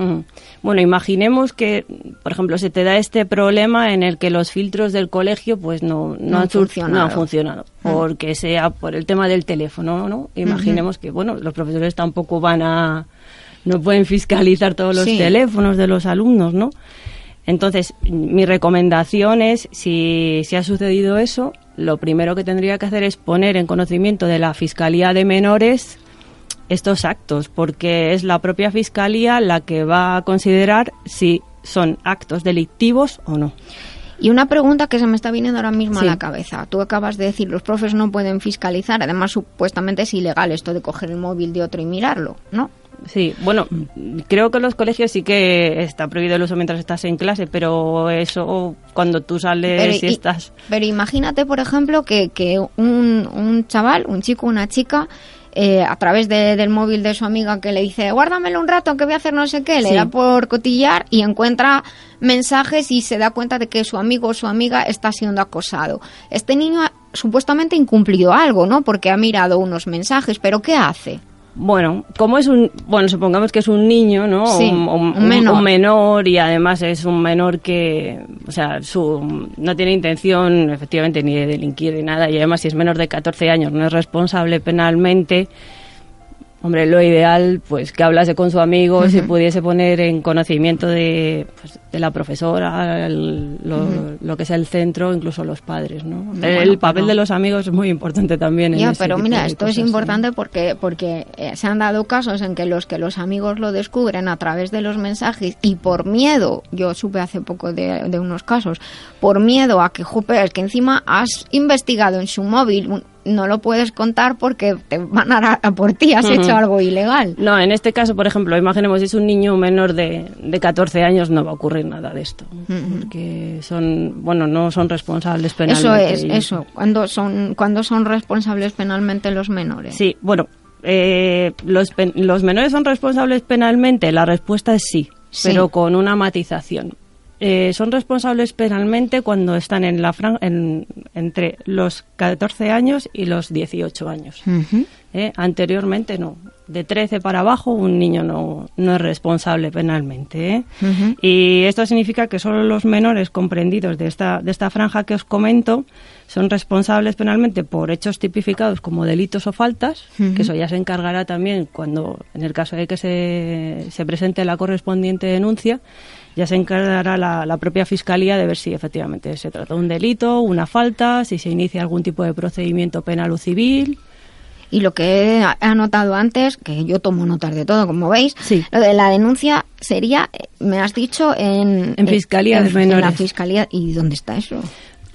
Bueno, imaginemos que, por ejemplo, se te da este problema en el que los filtros del colegio pues no, no, No han funcionado. no han funcionado, porque sea por el tema del teléfono, ¿no? Imaginemos que, bueno, los profesores tampoco van a, no pueden fiscalizar todos los Sí. teléfonos de los alumnos, ¿no? Entonces, mi recomendación es, si, si ha sucedido eso, lo primero que tendría que hacer es poner en conocimiento de la Fiscalía de Menores estos actos, porque es la propia Fiscalía la que va a considerar si son actos delictivos o no. Y una pregunta que se me está viniendo ahora mismo Sí. a la cabeza. Tú acabas de decir, los profes no pueden fiscalizar. Además, supuestamente es ilegal esto de coger el móvil de otro y mirarlo, ¿no? Sí, bueno, creo que en los colegios sí que está prohibido el uso mientras estás en clase, pero eso cuando tú sales y estás... pero imagínate, por ejemplo, que, que un, un chaval, un chico, una chica, eh, a través de- del móvil de su amiga que le dice, guárdamelo un rato que voy a hacer no sé qué, le Sí. da por cotillar y encuentra mensajes y se da cuenta de que su amigo o su amiga está siendo acosado. Este niño ha- supuestamente incumplió algo, ¿no? Porque ha mirado unos mensajes, pero ¿qué hace? Bueno, como es un, bueno, supongamos que es un niño, ¿no? Sí, un, un menor. un menor y además es un menor que, o sea, su, no tiene intención efectivamente ni de delinquir ni nada y además si es menor de 14 años no es responsable penalmente. Hombre, lo ideal, pues que hablase con su amigo, si pudiese poner en conocimiento de, pues, de la profesora, el- lo, lo que sea el centro, incluso los padres, ¿no? Bueno, el papel pero- de los amigos es muy importante también. en Ya, ese pero tipo mira, esto es cosas, importante porque porque eh, se han dado casos en que los que los amigos lo descubren a través de los mensajes y por miedo, yo supe hace poco de, de unos casos, por miedo a que, jope, es que encima has investigado en su móvil, no lo puedes contar porque te van a dar a por ti, has hecho algo ilegal. No, en este caso, por ejemplo, imaginemos si es un niño menor de, de 14 años, no va a ocurrir nada de esto. Porque son, bueno, no son responsables penalmente. Eso es, eso. Cuando son cuando son responsables penalmente los menores. Sí, bueno, eh, los, pen- los menores son responsables penalmente. La respuesta es sí, Sí. pero con una matización. Eh, son responsables penalmente cuando están en la fran- en- entre los 14 años y los 18 años. ¿eh? Anteriormente no. De 13 para abajo un niño no, no es responsable penalmente. ¿eh? Y esto significa que solo los menores comprendidos de esta, de esta franja que os comento son responsables penalmente por hechos tipificados como delitos o faltas, que eso ya se encargará también cuando, en el caso de que se, se presente la correspondiente denuncia, ya se encargará la, la propia Fiscalía de ver si efectivamente se trata de un delito, una falta, si se inicia algún tipo de procedimiento penal o civil. Y lo que he anotado antes, que yo tomo notas de todo, como veis, Sí. lo de la denuncia sería, eh, me has dicho, en... En Fiscalía en- de en la Menores. Fiscalía. ¿Y dónde está eso?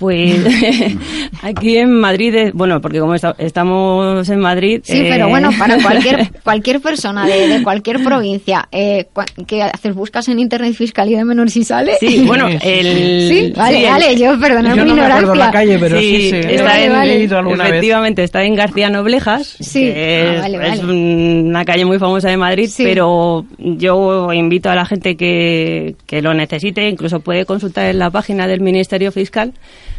Pues aquí en Madrid, eh, bueno, porque como esta- estamos en Madrid... Sí, eh, pero bueno, para cualquier cualquier persona de, de cualquier provincia, eh, cua- ¿qué haces? ¿Buscas en Internet Fiscalía de Menores y sale? Sí, bueno, el... Sí, vale, sí, el- vale, yo perdona mi no me ignorancia. la calle, pero sí, sí, sí, está Vale, en, vale. he ido alguna vez. efectivamente, está en García Noblejas, Sí, que ah, es, vale, es vale. una calle muy famosa de Madrid, Sí. pero yo invito a la gente que, que lo necesite, incluso puede consultar en la página del Ministerio Fiscal,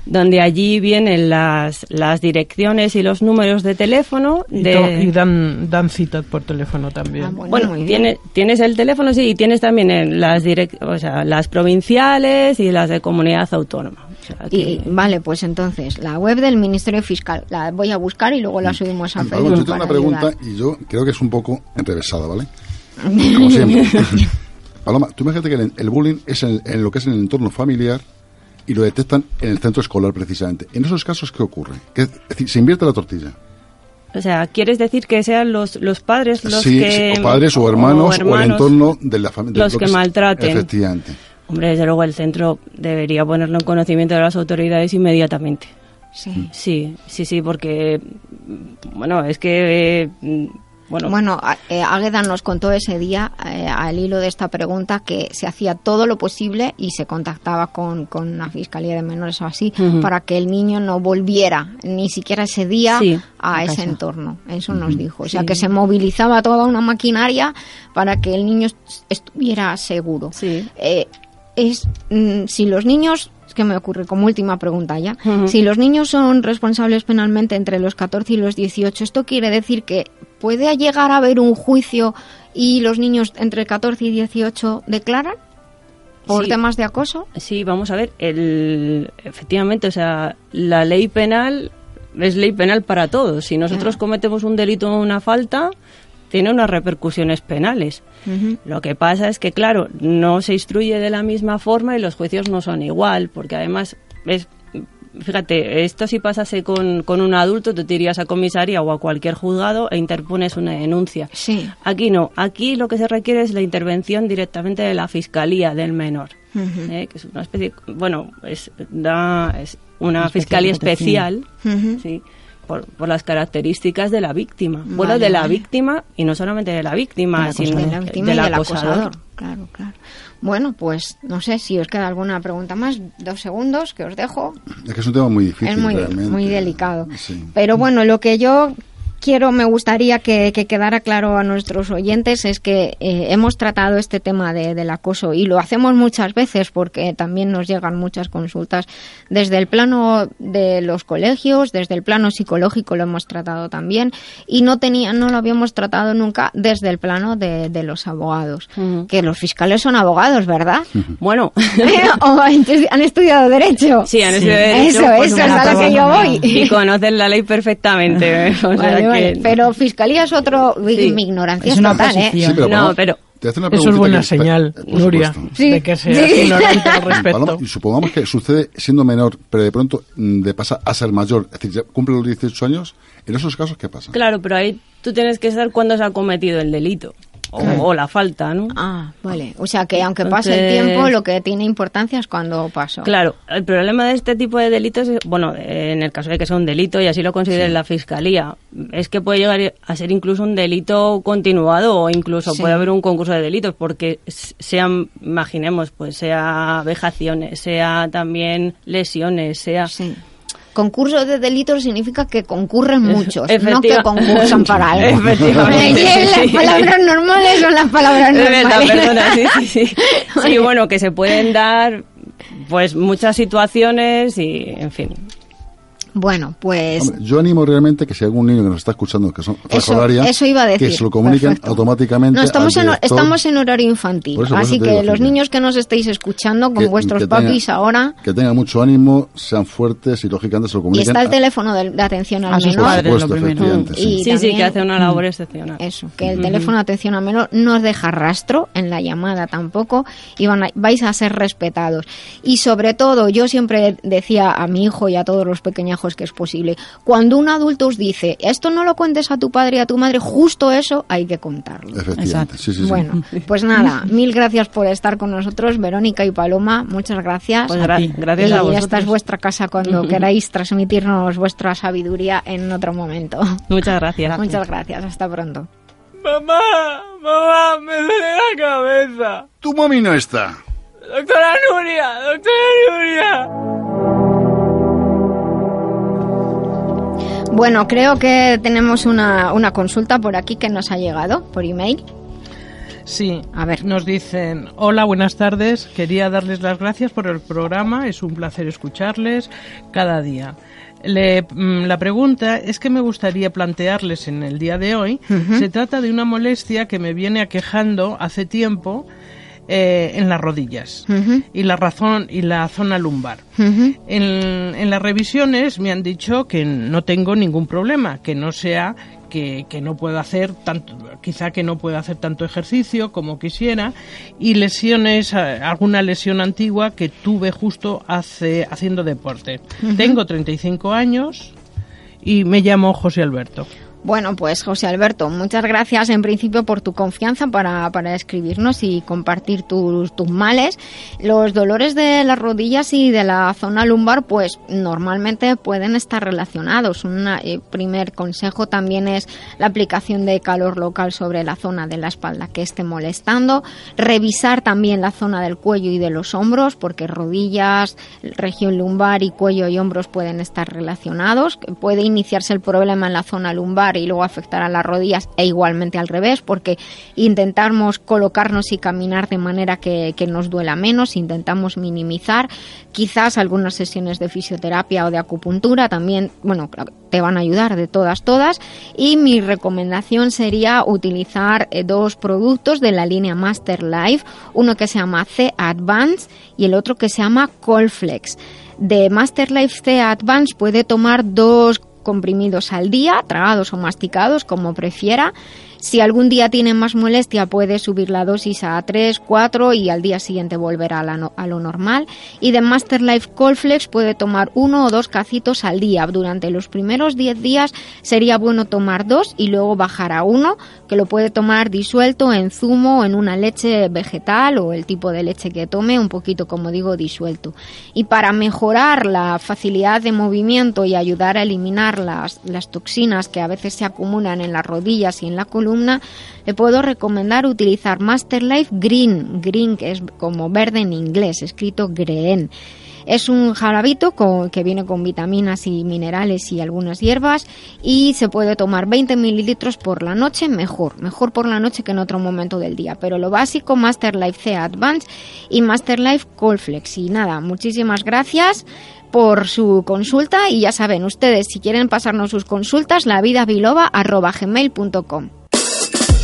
donde allí vienen las, las direcciones y los números de teléfono. Y, de, to- y dan, dan citas por teléfono también. Ah, bueno, Bueno, tiene- tienes el teléfono, sí, y tienes también en las direct, o sea, las provinciales y las de comunidad autónoma. Y, vale, pues entonces, la web del Ministerio Fiscal, la voy a buscar y luego la subimos a Paloma, Facebook yo tengo una pregunta ayudar. y yo creo que es un poco enrevesada, ¿vale? Como siempre. Paloma, tú imagínate que el, el bullying es en, en lo que es en el entorno familiar y lo detectan en el centro escolar precisamente. En esos casos, ¿qué ocurre? Que, es decir, se invierte la tortilla. O sea, ¿quieres decir que sean los, los padres los sí, que... sí, o padres o hermanos o, el entorno de la familia. los que maltraten. Efectivamente. Hombre, desde luego el centro debería ponerlo en conocimiento de las autoridades inmediatamente. Sí. Sí, sí, sí, porque, bueno, es que eh, Bueno, Bueno, eh, Águeda nos contó ese día, eh, al hilo de esta pregunta, que se hacía todo lo posible y se contactaba con, con la Fiscalía de Menores o así para que el niño no volviera ni siquiera ese día Sí, a ese casa. entorno. Eso nos dijo. O sea, Sí. que se movilizaba toda una maquinaria para que el niño est- estuviera seguro. Sí. Eh, es mm, si los niños que me ocurre como última pregunta ya si los niños son responsables penalmente entre los 14 y los 18 esto quiere decir que puede llegar a haber un juicio y los niños entre 14 y 18 declaran por Sí. temas de acoso Sí, vamos a ver, el, efectivamente, o sea, la ley penal es ley penal para todos. Si nosotros cometemos un delito o una falta, tiene unas repercusiones penales. Lo que pasa es que, claro, no se instruye de la misma forma y los juicios no son igual, porque además es... Fíjate, esto si pasase con, con un adulto, tú te irías a comisaría o a cualquier juzgado e interpones una denuncia. sí Aquí no, aquí lo que se requiere es la intervención directamente de la fiscalía del menor. ¿eh? que es una especie, bueno, es, da, es una fiscalía especial, sí, por, por las características de la víctima. bueno, de la vale. víctima y no solamente de la víctima, sino de la víctima del acosador. acosador. Claro, claro. Bueno, pues no sé si os queda alguna pregunta más. Dos segundos que os dejo. Es que es un tema muy difícil. es muy, realmente. muy delicado. Sí. Pero bueno, lo que yo quiero, me gustaría que, que quedara claro a nuestros oyentes es que eh, hemos tratado este tema de- del acoso y lo hacemos muchas veces porque también nos llegan muchas consultas desde el plano de los colegios, desde el plano psicológico lo hemos tratado también y no tenía, no lo habíamos tratado nunca desde el plano de, de los abogados. Que los fiscales son abogados, ¿verdad? Bueno, o han estu- han estudiado derecho. sí, han Sí. estudiado derecho, Eso, pues, eso es a lo que yo voy. Y conocen la ley perfectamente. o sea Vale, que- vale. Pero fiscalía es otro. Sí. Mi ignorancia Es es, una total, ¿eh? Sí, pero No, pero- te hace una Eso es buena que- señal, Nuria. Sí. de que seas Sí. ignorante al respecto. Paloma, y supongamos que sucede siendo menor, pero de pronto mm, de pasa a ser mayor, es decir, ya cumple los 18 años, en esos casos, ¿qué pasa? Claro, pero ahí tú tienes que saber cuándo se ha cometido el delito o, o la falta, ¿no? Ah, vale. O sea que aunque pase el tiempo, lo que tiene importancia es cuando pasó. Claro, el problema de este tipo de delitos, es- bueno, en el caso de que sea un delito y así lo considere la fiscalía, es que puede llegar a ser incluso un delito continuado o incluso Sí. puede haber un concurso de delitos porque sean, imaginemos, pues sea vejaciones, sea también lesiones, sea Sí. Concurso de delitos significa que concurren muchos, no que concursan para algo. Efectivamente, las palabras normales son las palabras normales. perdona, sí, sí, sí. Sí, bueno, que se pueden dar pues muchas situaciones y, en fin. Bueno, pues Hombre, yo animo realmente que si algún niño que nos está escuchando, que son Eso- escolaria, eso iba a decir, que se lo comuniquen perfecto. automáticamente. No, estamos, al en, estamos en horario infantil, eso, así que los niños que nos estéis escuchando con Que- vuestros que tenga- papis ahora, Que tengan mucho ánimo, sean fuertes y lógicamente se lo y comuniquen. está el a- teléfono de, de atención al A menor. Padres, supuesto, lo Mm, sí. y- Sí, sí, también- que hace una labor excepcional. Eso, que el teléfono de atención al menor no os deja rastro en la llamada tampoco y van a- vais a ser respetados. Y sobre todo, yo siempre decía a mi hijo y a todos los pequeñajos que es posible, cuando un adulto os dice, esto no lo cuentes a tu padre y a tu madre, justo eso hay que contarlo. Efectivamente, Exacto. sí, sí, sí. Bueno, pues nada, mil gracias por estar con nosotros, Verónica y Paloma, muchas gracias. Pues gra- ti. gracias y a esta vosotros. es vuestra casa cuando queráis transmitirnos vuestra sabiduría en otro momento. Muchas gracias. Muchas gracias, hasta pronto. Mamá, mamá, me duele la cabeza. Tu mami no está. Doctora Nuria, doctora Nuria. Bueno, creo que tenemos una, una consulta por aquí que nos ha llegado por email. Sí, A ver. nos dicen, hola, buenas tardes, quería darles las gracias por el programa, es un placer escucharles cada día. Le- mm, la pregunta es que me gustaría plantearles en el día de hoy, se trata de una molestia que me viene aquejando hace tiempo eh, en las rodillas y la razón y la zona lumbar. En, en las revisiones me han dicho que no tengo ningún problema, que no sea que, que no puedo hacer tanto, quizá que no puedo hacer tanto ejercicio como quisiera y lesiones, alguna lesión antigua que tuve justo hace, haciendo deporte. Tengo 35 años y me llamo José Alberto. Bueno, pues José Alberto, muchas gracias en principio por tu confianza para, para escribirnos y compartir tus, tus males. Los dolores de las rodillas y de la zona lumbar, pues normalmente pueden estar relacionados. Un eh, primer consejo también es la aplicación de calor local sobre la zona de la espalda que esté molestando. Revisar también la zona del cuello y de los hombros, porque rodillas, región lumbar y cuello y hombros pueden estar relacionados. Puede iniciarse el problema en la zona lumbar y luego afectar a las rodillas e igualmente al revés porque intentamos colocarnos y caminar de manera que, nos duela menos, intentamos minimizar. Quizás algunas sesiones de fisioterapia o de acupuntura también, bueno, te van a ayudar de todas, todas. Y mi recomendación sería utilizar eh, dos productos de la línea Master Life, uno que se llama C Advance y el otro que se llama Colflex. De Master Life C Advance puede tomar dos comprimidos al día, tragados o masticados, como prefiera, si algún día tiene más molestia, puede subir la dosis a 3, 4 y al día siguiente volver a, a lo normal. Y de Master Life Colflex puede tomar uno o dos cacitos al día. Durante los primeros 10 días sería bueno tomar dos y luego bajar a uno, que lo puede tomar disuelto en zumo o en una leche vegetal o el tipo de leche que tome, un poquito, como digo, disuelto. Y para mejorar la facilidad de movimiento y ayudar a eliminar las, las toxinas que a veces se acumulan en las rodillas y en la columna, le puedo recomendar utilizar Master Life Green, Green que es como verde en inglés, escrito Green. Es un jarabito que viene con vitaminas y minerales y algunas hierbas y se puede tomar 20 mililitros por la noche, mejor, mejor por la noche que en otro momento del día. Pero lo básico, Master Life C Advance y Master Life Colflex. Y nada, muchísimas gracias por su consulta y ya saben ustedes, si quieren pasarnos sus consultas, lavidabiloba.com.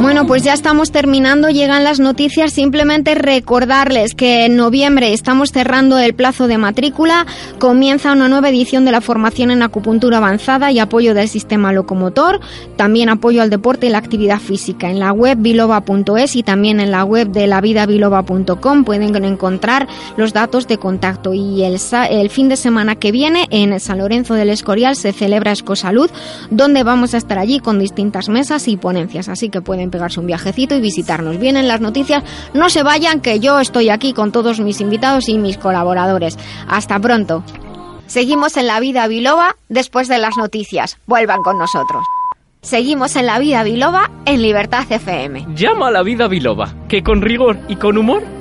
Bueno, pues ya estamos terminando, llegan las noticias. Simplemente recordarles que en noviembre estamos cerrando el plazo de matrícula. Comienza una nueva edición de la formación en acupuntura avanzada y apoyo del sistema locomotor. También apoyo al deporte y la actividad física. En la web biloba.es y también en la web de lavidabiloba.com pueden encontrar los datos de contacto. Y el, el fin de semana que viene en San Lorenzo del Escorial se celebra Escosalud, donde vamos a estar allí con distintas mesas y ponencias. Así que pueden pegarse un viajecito y visitarnos. Vienen las noticias, no se vayan que yo estoy aquí con todos mis invitados y mis colaboradores. Hasta pronto. Seguimos en la vida biloba después de las noticias. Vuelvan con nosotros. Seguimos en la vida biloba en Libertad FM. Llama a la vida biloba, que con rigor y con humor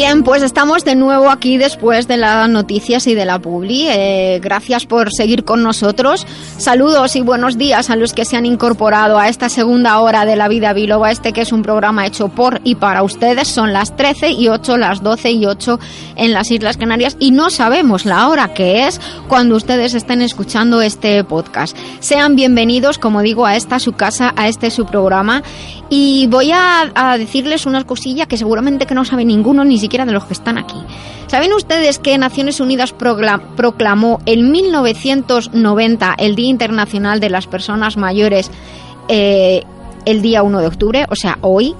Bien, pues estamos de nuevo aquí después de las noticias y de la publi. Eh, gracias por seguir con nosotros. Saludos y buenos días a los que se han incorporado a esta segunda hora de la vida biloba, este que es un programa hecho por y para ustedes. Son las 13 y 8, las 12 y 8 en las Islas Canarias y no sabemos la hora que es cuando ustedes estén escuchando este podcast. Sean bienvenidos, como digo, a esta su casa, a este su programa y voy a, decirles unas cosillas que seguramente que no sabe ninguno ni siquiera de los que están aquí. ¿Saben ustedes que Naciones Unidas proclamó en 1990 el Día Internacional de las Personas Mayores eh, el día 1 de octubre, o sea, hoy?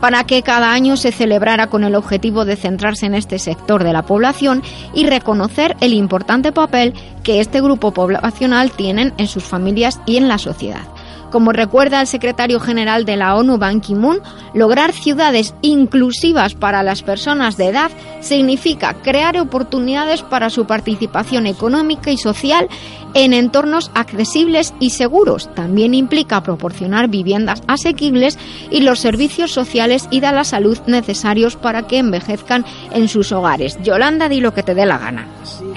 para que cada año se celebrara con el objetivo de centrarse en este sector de la población y reconocer el importante papel que este grupo poblacional tienen en sus familias y en la sociedad. Como recuerda el secretario general de la ONU, Ban Ki-moon, lograr ciudades inclusivas para las personas de edad significa crear oportunidades para su participación económica y social en entornos accesibles y seguros. También implica proporcionar viviendas asequibles y los servicios sociales y de la salud necesarios para que envejezcan en sus hogares. Yolanda, di lo que te dé la gana.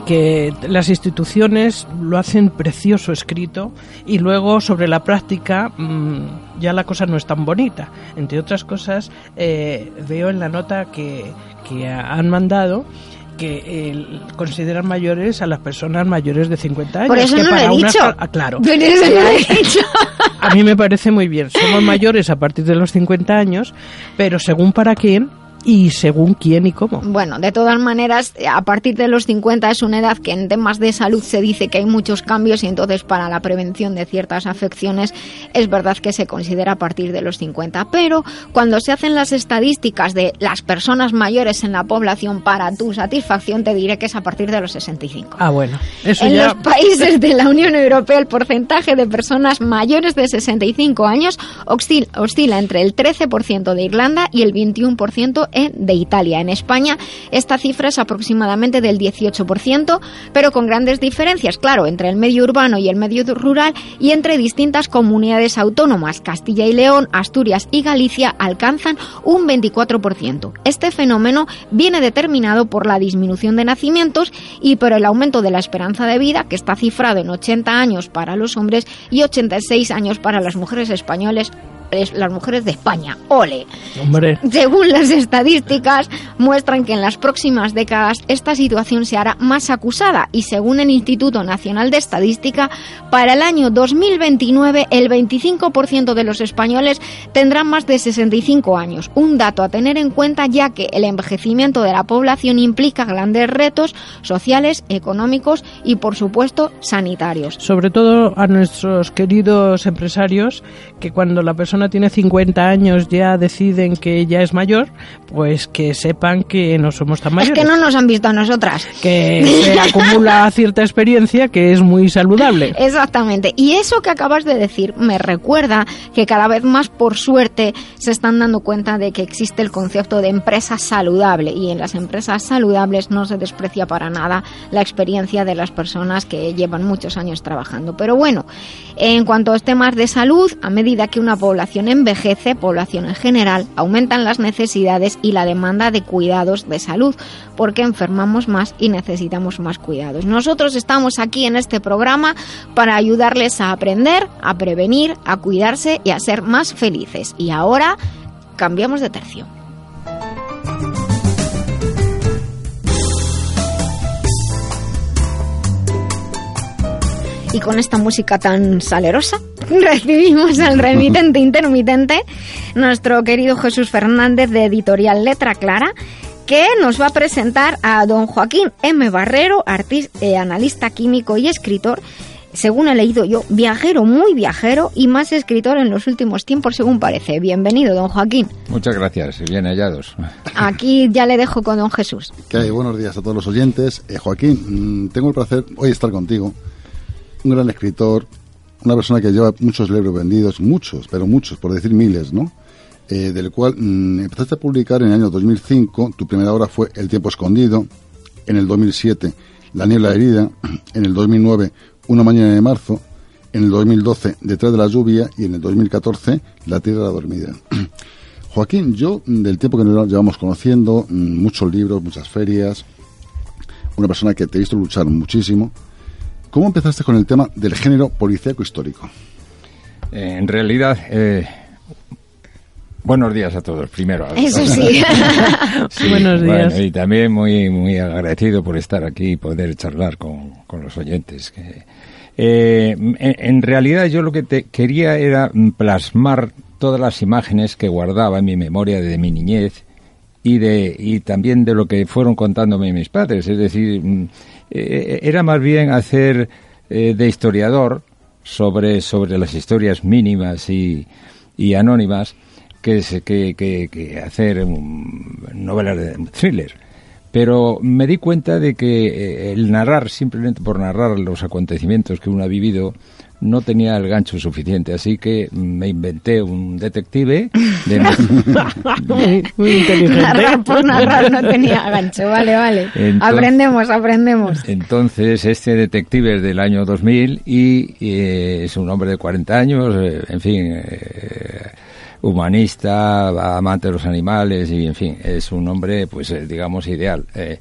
Que las instituciones lo hacen precioso escrito y luego sobre la práctica mm, ya la cosa no es tan bonita. Entre otras cosas, eh, veo en la nota que, que han mandado que eh, consideran mayores a las personas mayores de 50 años. Por eso que no lo para he unas- dicho. ah, claro. Por eso no lo he dicho. A mí me parece muy bien. Somos mayores a partir de los 50 años, pero según para quién y según quién y cómo. Bueno, de todas maneras, a partir de los 50 es una edad que en temas de salud se dice que hay muchos cambios y entonces para la prevención de ciertas afecciones es verdad que se considera a partir de los 50. Pero cuando se hacen las estadísticas de las personas mayores en la población para tu satisfacción, te diré que es a partir de los 65. Ah, bueno. Eso En ya... los países de la Unión Europea el porcentaje de personas mayores de 65 años oscil- oscila entre el 13% de Irlanda y el 21% en- de Italia. En España esta cifra es aproximadamente del 18%, pero con grandes diferencias, claro, entre el medio urbano y el medio rural y entre distintas comunidades autónomas. Castilla y León, Asturias y Galicia alcanzan un 24%. Este fenómeno viene determinado por la disminución de nacimientos y por el aumento de la esperanza de vida, que está cifrado en 80 años para los hombres y 86 años para las mujeres españoles, es- las mujeres de España. ¡Ole! Hombre, Según las estadísticas, muestran que en las próximas décadas esta situación se hará más acusada y según el Instituto Nacional de Estadística, para el año 2029 el 25% de los españoles tendrán más de 65 años, un dato a tener en cuenta ya que el envejecimiento de la población implica grandes retos sociales, económicos y por supuesto sanitarios. sobre todo a nuestros queridos empresarios que cuando la persona tiene 50 años ya deciden que ya es mayor, pues que sepan que no somos tan Es mayores. que no nos han visto a nosotras. que se acumula cierta experiencia que es muy saludable. Exactamente. Y eso que acabas de decir me recuerda que cada vez más, por suerte, se están dando cuenta de que existe el concepto de empresa saludable. Y en las empresas saludables no se desprecia para nada la experiencia de las personas que llevan muchos años trabajando. Pero bueno, en cuanto a los temas de salud, a medida que una población envejece, población en general, aumentan las necesidades y la demanda de cuidados de salud, porque enfermamos más y necesitamos más cuidados. Nosotros estamos aquí en este programa para ayudarles a aprender, a prevenir, a cuidarse y a ser más felices. Y ahora cambiamos de tercio. Y con esta música tan salerosa, recibimos al remitente intermitente, nuestro querido Jesús Fernández de Editorial Letra Clara, que nos va a presentar a don Joaquín M. Barrero, artis- eh, analista químico y escritor, según he leído yo, viajero, muy viajero y más escritor en los últimos tiempos, según parece. Bienvenido, don Joaquín. Muchas gracias, bien hallados. Aquí ya le dejo con don Jesús. ¿Qué hay? Buenos días a todos los oyentes. Eh, Joaquín, mm, tengo el placer hoy estar contigo. Un gran escritor, una persona que lleva muchos libros vendidos, muchos, pero muchos, por decir miles, ¿no? Eh, del cual mm, empezaste a publicar en el año 2005, tu primera obra fue El tiempo escondido, en el 2007 La niebla herida, en el 2009 Una mañana de marzo, en el 2012 Detrás de la lluvia y en el 2014 La tierra dormida. Joaquín, yo mm, del tiempo que nos llevamos conociendo, mm, muchos libros, muchas ferias, una persona que te he visto luchar muchísimo. ¿Cómo empezaste con el tema del género policíaco histórico? Eh, en realidad, eh, buenos días a todos, primero. Eso sí. Sí, Buenos días. bueno, y también muy, muy agradecido por estar aquí y poder charlar con, con los oyentes. que- eh, en, en realidad yo lo que te quería era plasmar todas las imágenes que guardaba en mi memoria de mi niñez y de y también de lo que fueron contándome mis padres. Es decir, mm, eh, era más bien hacer eh, de historiador sobre, sobre las historias mínimas y, y anónimas que, que, que, hacer novelas de thriller. Pero me di cuenta de que eh, el narrar, simplemente por narrar los acontecimientos que uno ha vivido, no tenía el gancho suficiente. Así que me inventé un detective de, muy, muy narrar por inteligente. narrar no tenía gancho. Vale, vale. Entonces- aprendemos, aprendemos. Entonces, este detective es del año 2000 y, eh, es un hombre de 40 años, eh, en fin, eh, humanista, amante de los animales y, en fin, es un hombre, pues, eh, digamos, ideal. Eh,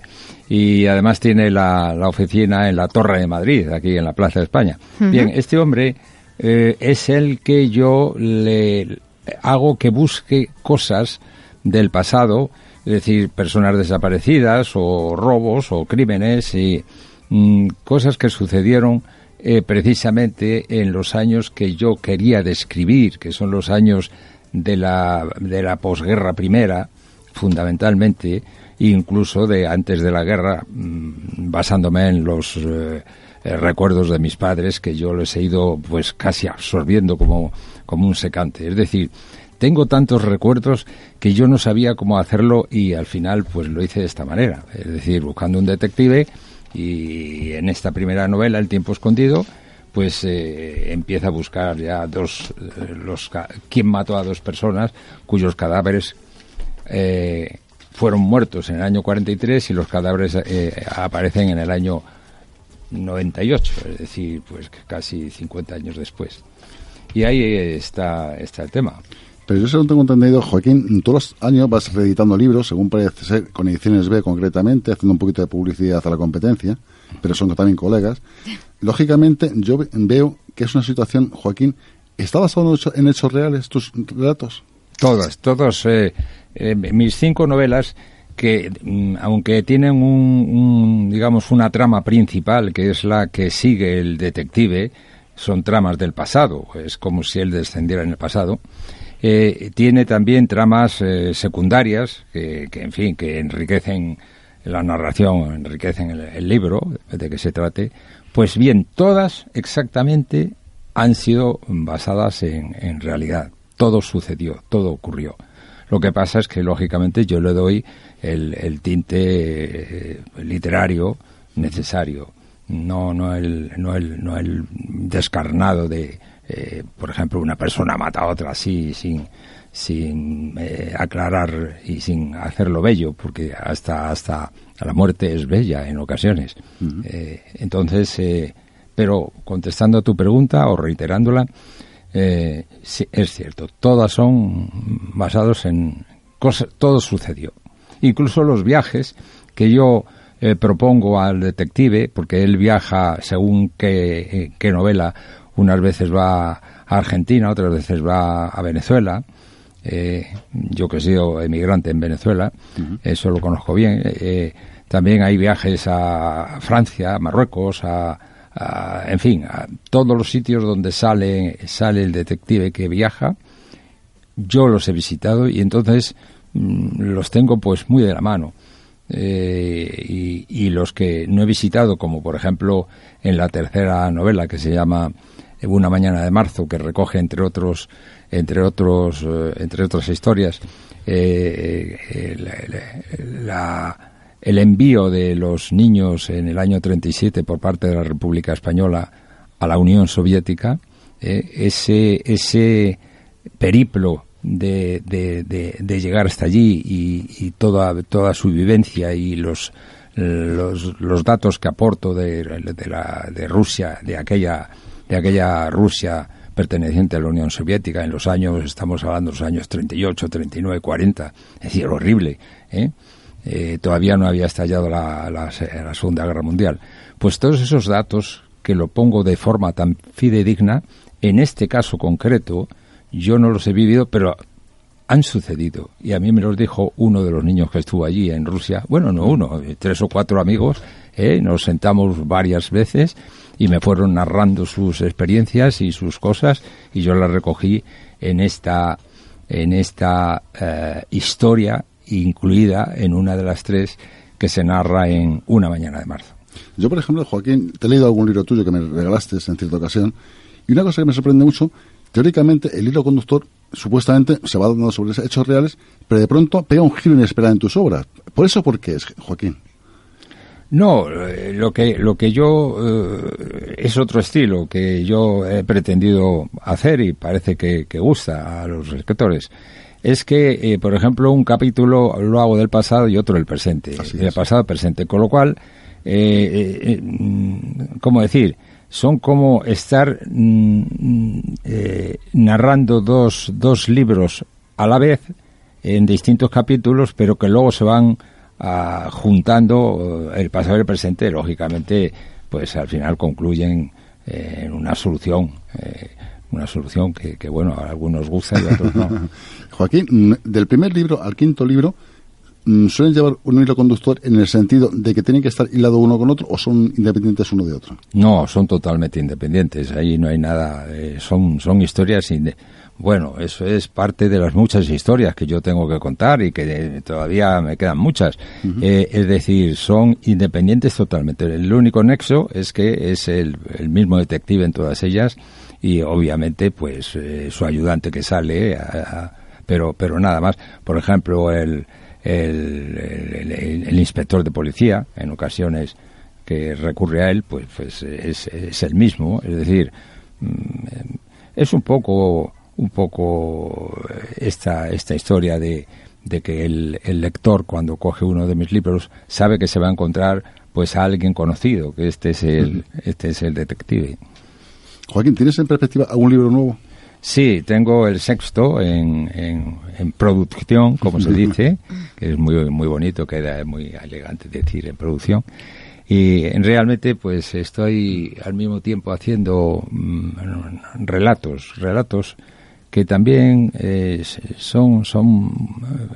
y además tiene la, la, oficina en la Torre de Madrid, aquí en la Plaza de España. Bien, este hombre eh, es el que yo le hago que busque cosas del pasado, es decir, personas desaparecidas o robos o crímenes y mm, cosas que sucedieron eh, precisamente en los años que yo quería describir, que son los años de la, de la posguerra primera, fundamentalmente, incluso de antes de la guerra, mm, basándome en los eh, eh, recuerdos de mis padres, que yo les he ido pues casi absorbiendo como, como un secante. Es decir, tengo tantos recuerdos que yo no sabía cómo hacerlo y al final pues lo hice de esta manera. Es decir, buscando un detective y en esta primera novela, El tiempo escondido, pues eh, empieza a buscar ya dos, eh, los, quién mató a dos personas cuyos cadáveres fueron muertos en el año 43 y los cadáveres aparecen en el año 98, es decir, pues casi 50 años después. Y ahí está, está el tema. Pero yo según tengo entendido, Joaquín, todos los años vas reeditando libros, según parece ser, con ediciones B concretamente, haciendo un poquito de publicidad a la competencia, pero son también colegas. Lógicamente, yo veo que es una situación, Joaquín, ¿está basado en hechos reales tus relatos? Todas, todos. Eh, eh, mis cinco novelas que mm, aunque tienen un, digamos una trama principal que es la que sigue el detective son tramas del pasado es como si él descendiera en el pasado eh, tiene también tramas eh, secundarias que, en fin, que enriquecen la narración, enriquecen el, libro, de que se trate. Pues bien, todas exactamente han sido basadas en, realidad. Todo sucedió, todo ocurrió. Lo que pasa es que, lógicamente, yo le doy el, tinte eh, literario necesario, no, no, el, no, el, no el descarnado de, eh, por ejemplo, una persona mata a otra así, sin, sin eh, aclarar y sin hacerlo bello, porque hasta, hasta la muerte es bella en ocasiones. Eh, entonces, pero contestando a tu pregunta o reiterándola, sí, es cierto, todas son basados en cosas, todo sucedió. Incluso los viajes que yo propongo al detective, porque él viaja según qué, qué novela unas veces va a Argentina, otras veces va a Venezuela. Eh, yo que he sido emigrante en Venezuela, eso lo conozco bien. Eh, también hay viajes a Francia, a Marruecos, a, en fin, a todos los sitios donde sale, sale el detective que viaja. Yo los he visitado y entonces mm, los tengo pues muy de la mano. Eh, y, los que no he visitado, como por ejemplo en la tercera novela que se llama una mañana de marzo que recoge entre otros entre otros eh, entre otras historias eh, el envío de los niños en el año 37 por parte de la República Española a la Unión Soviética eh, ese ese periplo de, de, llegar hasta allí y, toda toda su vivencia y los los, los datos que aporto de, de, la, de Rusia de aquella de aquella Rusia perteneciente a la Unión Soviética en los años, estamos hablando de los años 38, 39, 40, es decir, horrible, ¿eh? Eh, todavía no había estallado la, la, Segunda Guerra Mundial. Pues todos esos datos, que lo pongo de forma tan fidedigna, en este caso concreto, yo no los he vivido, pero han sucedido. Y a mí me los dijo uno de los niños que estuvo allí en Rusia. Bueno, no uno, tres o cuatro amigos. ¿eh? Nos sentamos varias veces y me fueron narrando sus experiencias y sus cosas y yo las recogí en esta en esta eh, historia incluida en una de las tres que se narra en Una mañana de marzo. Yo, por ejemplo, Joaquín, te he leído algún libro tuyo que me regalaste en cierta ocasión y una cosa que me sorprende mucho, teóricamente el hilo conductor supuestamente se va dando sobre hechos reales, pero de pronto pega un giro inesperado en tus obras. ¿Por eso por qué es, Joaquín? No, eh, lo que, lo que yo eh, es otro estilo que yo he pretendido hacer y parece que, gusta a los escritores. Es que, eh, por ejemplo, un capítulo lo hago del pasado y otro del presente. del pasado presente. Con lo cual, ¿cómo decir? son como estar mm, mm, eh, narrando dos, dos libros a la vez en distintos capítulos, pero que luego se van ah, juntando eh, el pasado y el presente, lógicamente, pues al final concluyen eh, en una solución. eh, una solución que, que, bueno, a algunos gusta y a otros no. Joaquín, mm, del primer libro al quinto libro, mm, ¿suelen llevar un hilo conductor en el sentido de que tienen que estar hilado uno con otro o son independientes uno de otro? No, son totalmente independientes. Ahí no hay nada. eh, son, son historias. inde- bueno, eso es parte de las muchas historias que yo tengo que contar y que eh, todavía me quedan muchas. Eh, es decir, son independientes totalmente. El único nexo es que es el, el mismo detective en todas ellas y obviamente pues eh, su ayudante que sale, a- a- pero, pero nada más. Por ejemplo, el, el, el- el- el inspector de policía, en ocasiones que recurre a él, pues, pues es, es el mismo. Es decir, mm, es un poco, un poco esta, esta historia de, de que el, el lector cuando coge uno de mis libros sabe que se va a encontrar pues a alguien conocido, que este es el, este es el detective. Joaquín, ¿tienes en perspectiva algún libro nuevo? Sí, tengo el sexto en, en, en producción, como se dice, que es muy, muy bonito, queda muy elegante decir en producción. Y en- realmente, pues estoy al mismo tiempo haciendo mm, relatos, relatos que también eh, son, son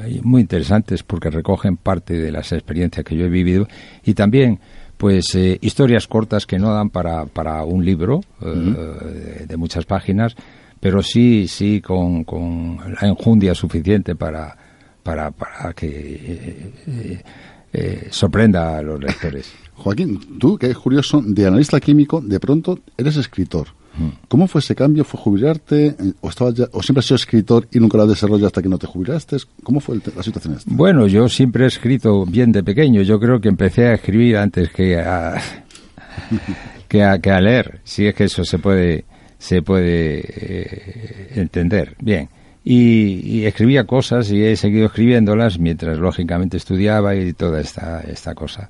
eh, muy interesantes porque recogen parte de las experiencias que yo he vivido y también pues eh, historias cortas que no dan para, para un libro eh, de, de muchas páginas pero sí sí con, con la enjundia suficiente para para, para que eh, eh, eh, sorprenda a los lectores Joaquín, tú, que es curioso, de analista químico, de pronto eres escritor. ¿Cómo fue ese cambio? ¿Fue jubilarte? ¿O, siempre has sido escritor y nunca lo has desarrollado hasta que no te jubilaste? ¿Cómo fue la situación esta? Bueno, yo siempre he escrito bien de pequeño. Yo creo que empecé a escribir antes que a, que a, que a leer. Si es que eso se puede, se puede eh, entender. Bien. Y, y escribía cosas y he seguido escribiéndolas mientras lógicamente estudiaba y toda esta, esta cosa.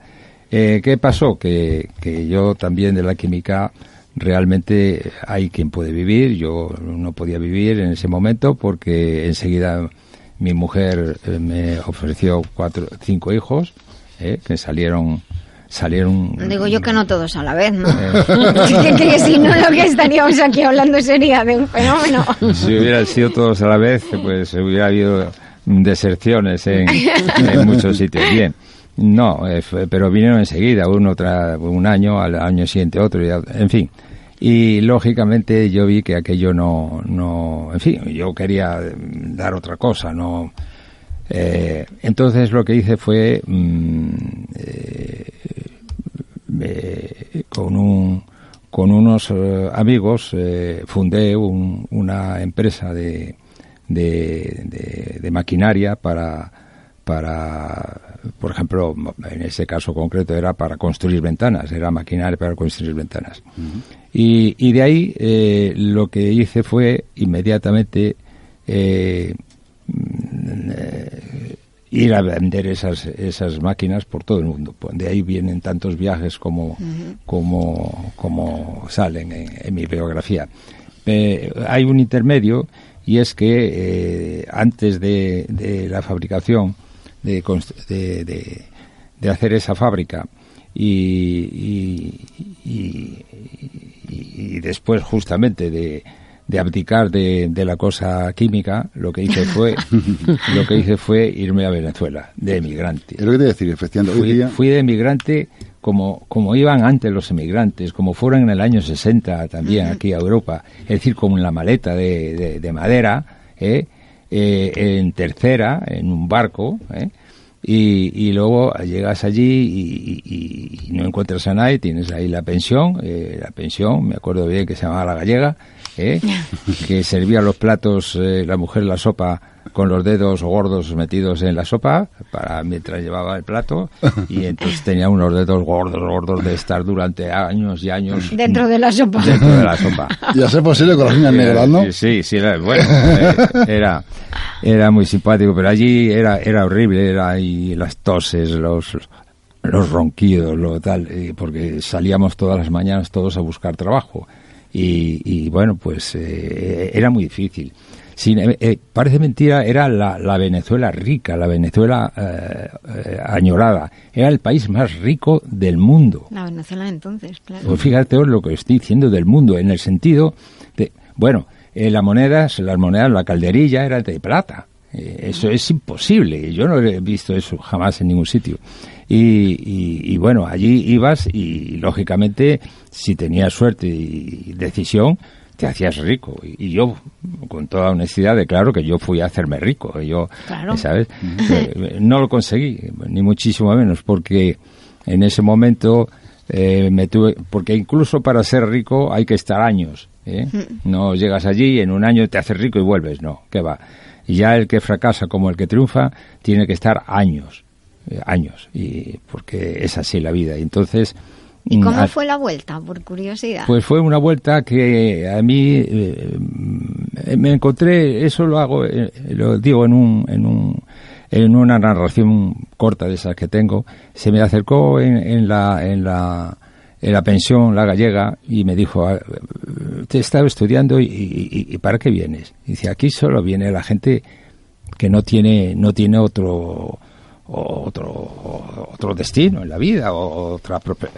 Eh, ¿Qué pasó? Que, que yo también de la química realmente hay quien puede vivir. Yo no podía vivir en ese momento porque enseguida mi mujer eh, me ofreció cuatro, cinco hijos eh, que salieron, salieron. Digo yo que no todos a la vez, ¿no? Eh. que, que si no lo que estaríamos aquí hablando sería de un fenómeno. Si hubieran sido todos a la vez, pues hubiera habido deserciones en, en muchos sitios. Bien. No, eh, pero vinieron enseguida, uno tras un año, al año siguiente otro, y en fin. Y lógicamente yo vi que aquello no, no, en fin, yo quería mm, dar otra cosa, no. Eh, entonces lo que hice fue mm, eh, me- con un con unos eh, amigos eh, fundé un- una empresa de- de maquinaria para para por ejemplo en ese caso concreto era para construir ventanas era maquinaria para construir ventanas y, y de ahí eh, lo que hice fue inmediatamente eh, mm, eh, ir a vender esas, esas máquinas por todo el mundo. Pues De ahí vienen tantos viajes como, como, como salen en, en mi biografía. Eh, hay un intermedio y es que eh, antes de, de la fabricación, de, de, de- de hacer esa fábrica y, y- y- y- y después justamente de, de abdicar de, de la cosa química, lo que hice fue lo que hice fue irme a Venezuela de emigrante. Es lo que te decir, efectivamente, Fui, fui de emigrante como, como iban antes los emigrantes, como fueron en el año 60 también aquí a Europa, es decir, como en la maleta de, de- de madera, ¿eh? Eh, en tercera, en un barco, ¿eh? Y, y luego llegas allí y, y- y no encuentras a nadie, tienes ahí la pensión, eh, la pensión, me acuerdo bien que se llamaba La Gallega, ¿eh? que servía los platos, eh, la mujer la sopa con los dedos gordos metidos en la sopa para mientras llevaba el plato y entonces tenía unos dedos gordos gordos de estar durante años y años Dentro de la sopa. dentro de la sopa Y a ser posible con las uñas negras, ¿no? Sí, sí, era, bueno, eh, era, era muy simpático, pero allí era, era horrible, era ahí las toses, los, los ronquidos, lo tal, eh, porque salíamos todas las mañanas todos a buscar trabajo. Y, y bueno, pues eh, era muy difícil. Sin, eh, eh, parece mentira, era la, la Venezuela rica, la Venezuela eh, eh, añorada. Era el país más rico del mundo. La Venezuela entonces, claro. Pues fíjate lo que estoy diciendo del mundo, en el sentido de, bueno, eh, las monedas, las monedas, la calderilla era de plata. Eh, eso es imposible. Yo no he visto eso jamás en ningún sitio. Y, y- y bueno, allí ibas y lógicamente si tenías suerte y decisión te hacías rico. Y, y yo, con toda honestidad, declaro que yo fui a hacerme rico. Yo, Claro. ¿sabes? Eh, No lo conseguí, ni muchísimo menos, porque en ese momento eh, me tuve, porque incluso para ser rico hay que estar años. ¿eh? No llegas allí y en un año te haces rico y vuelves, no, que va. Y ya el que fracasa como el que triunfa tiene que estar años, eh, años, y porque es así la vida. Y entonces ¿Y mm, cómo fue la vuelta, por curiosidad? pues fue una vuelta que a mí eh, me encontré, eso lo hago, eh, lo digo en un, en un, en una narración corta de esas que tengo, se me acercó en, en la, en la, en la pensión la gallega y me dijo, "Ah, te estaba estudiando y, y- y ¿para qué vienes? Y dice, aquí solo viene la gente que no tiene, no tiene otro, otro, otro destino en la vida, o otra prope-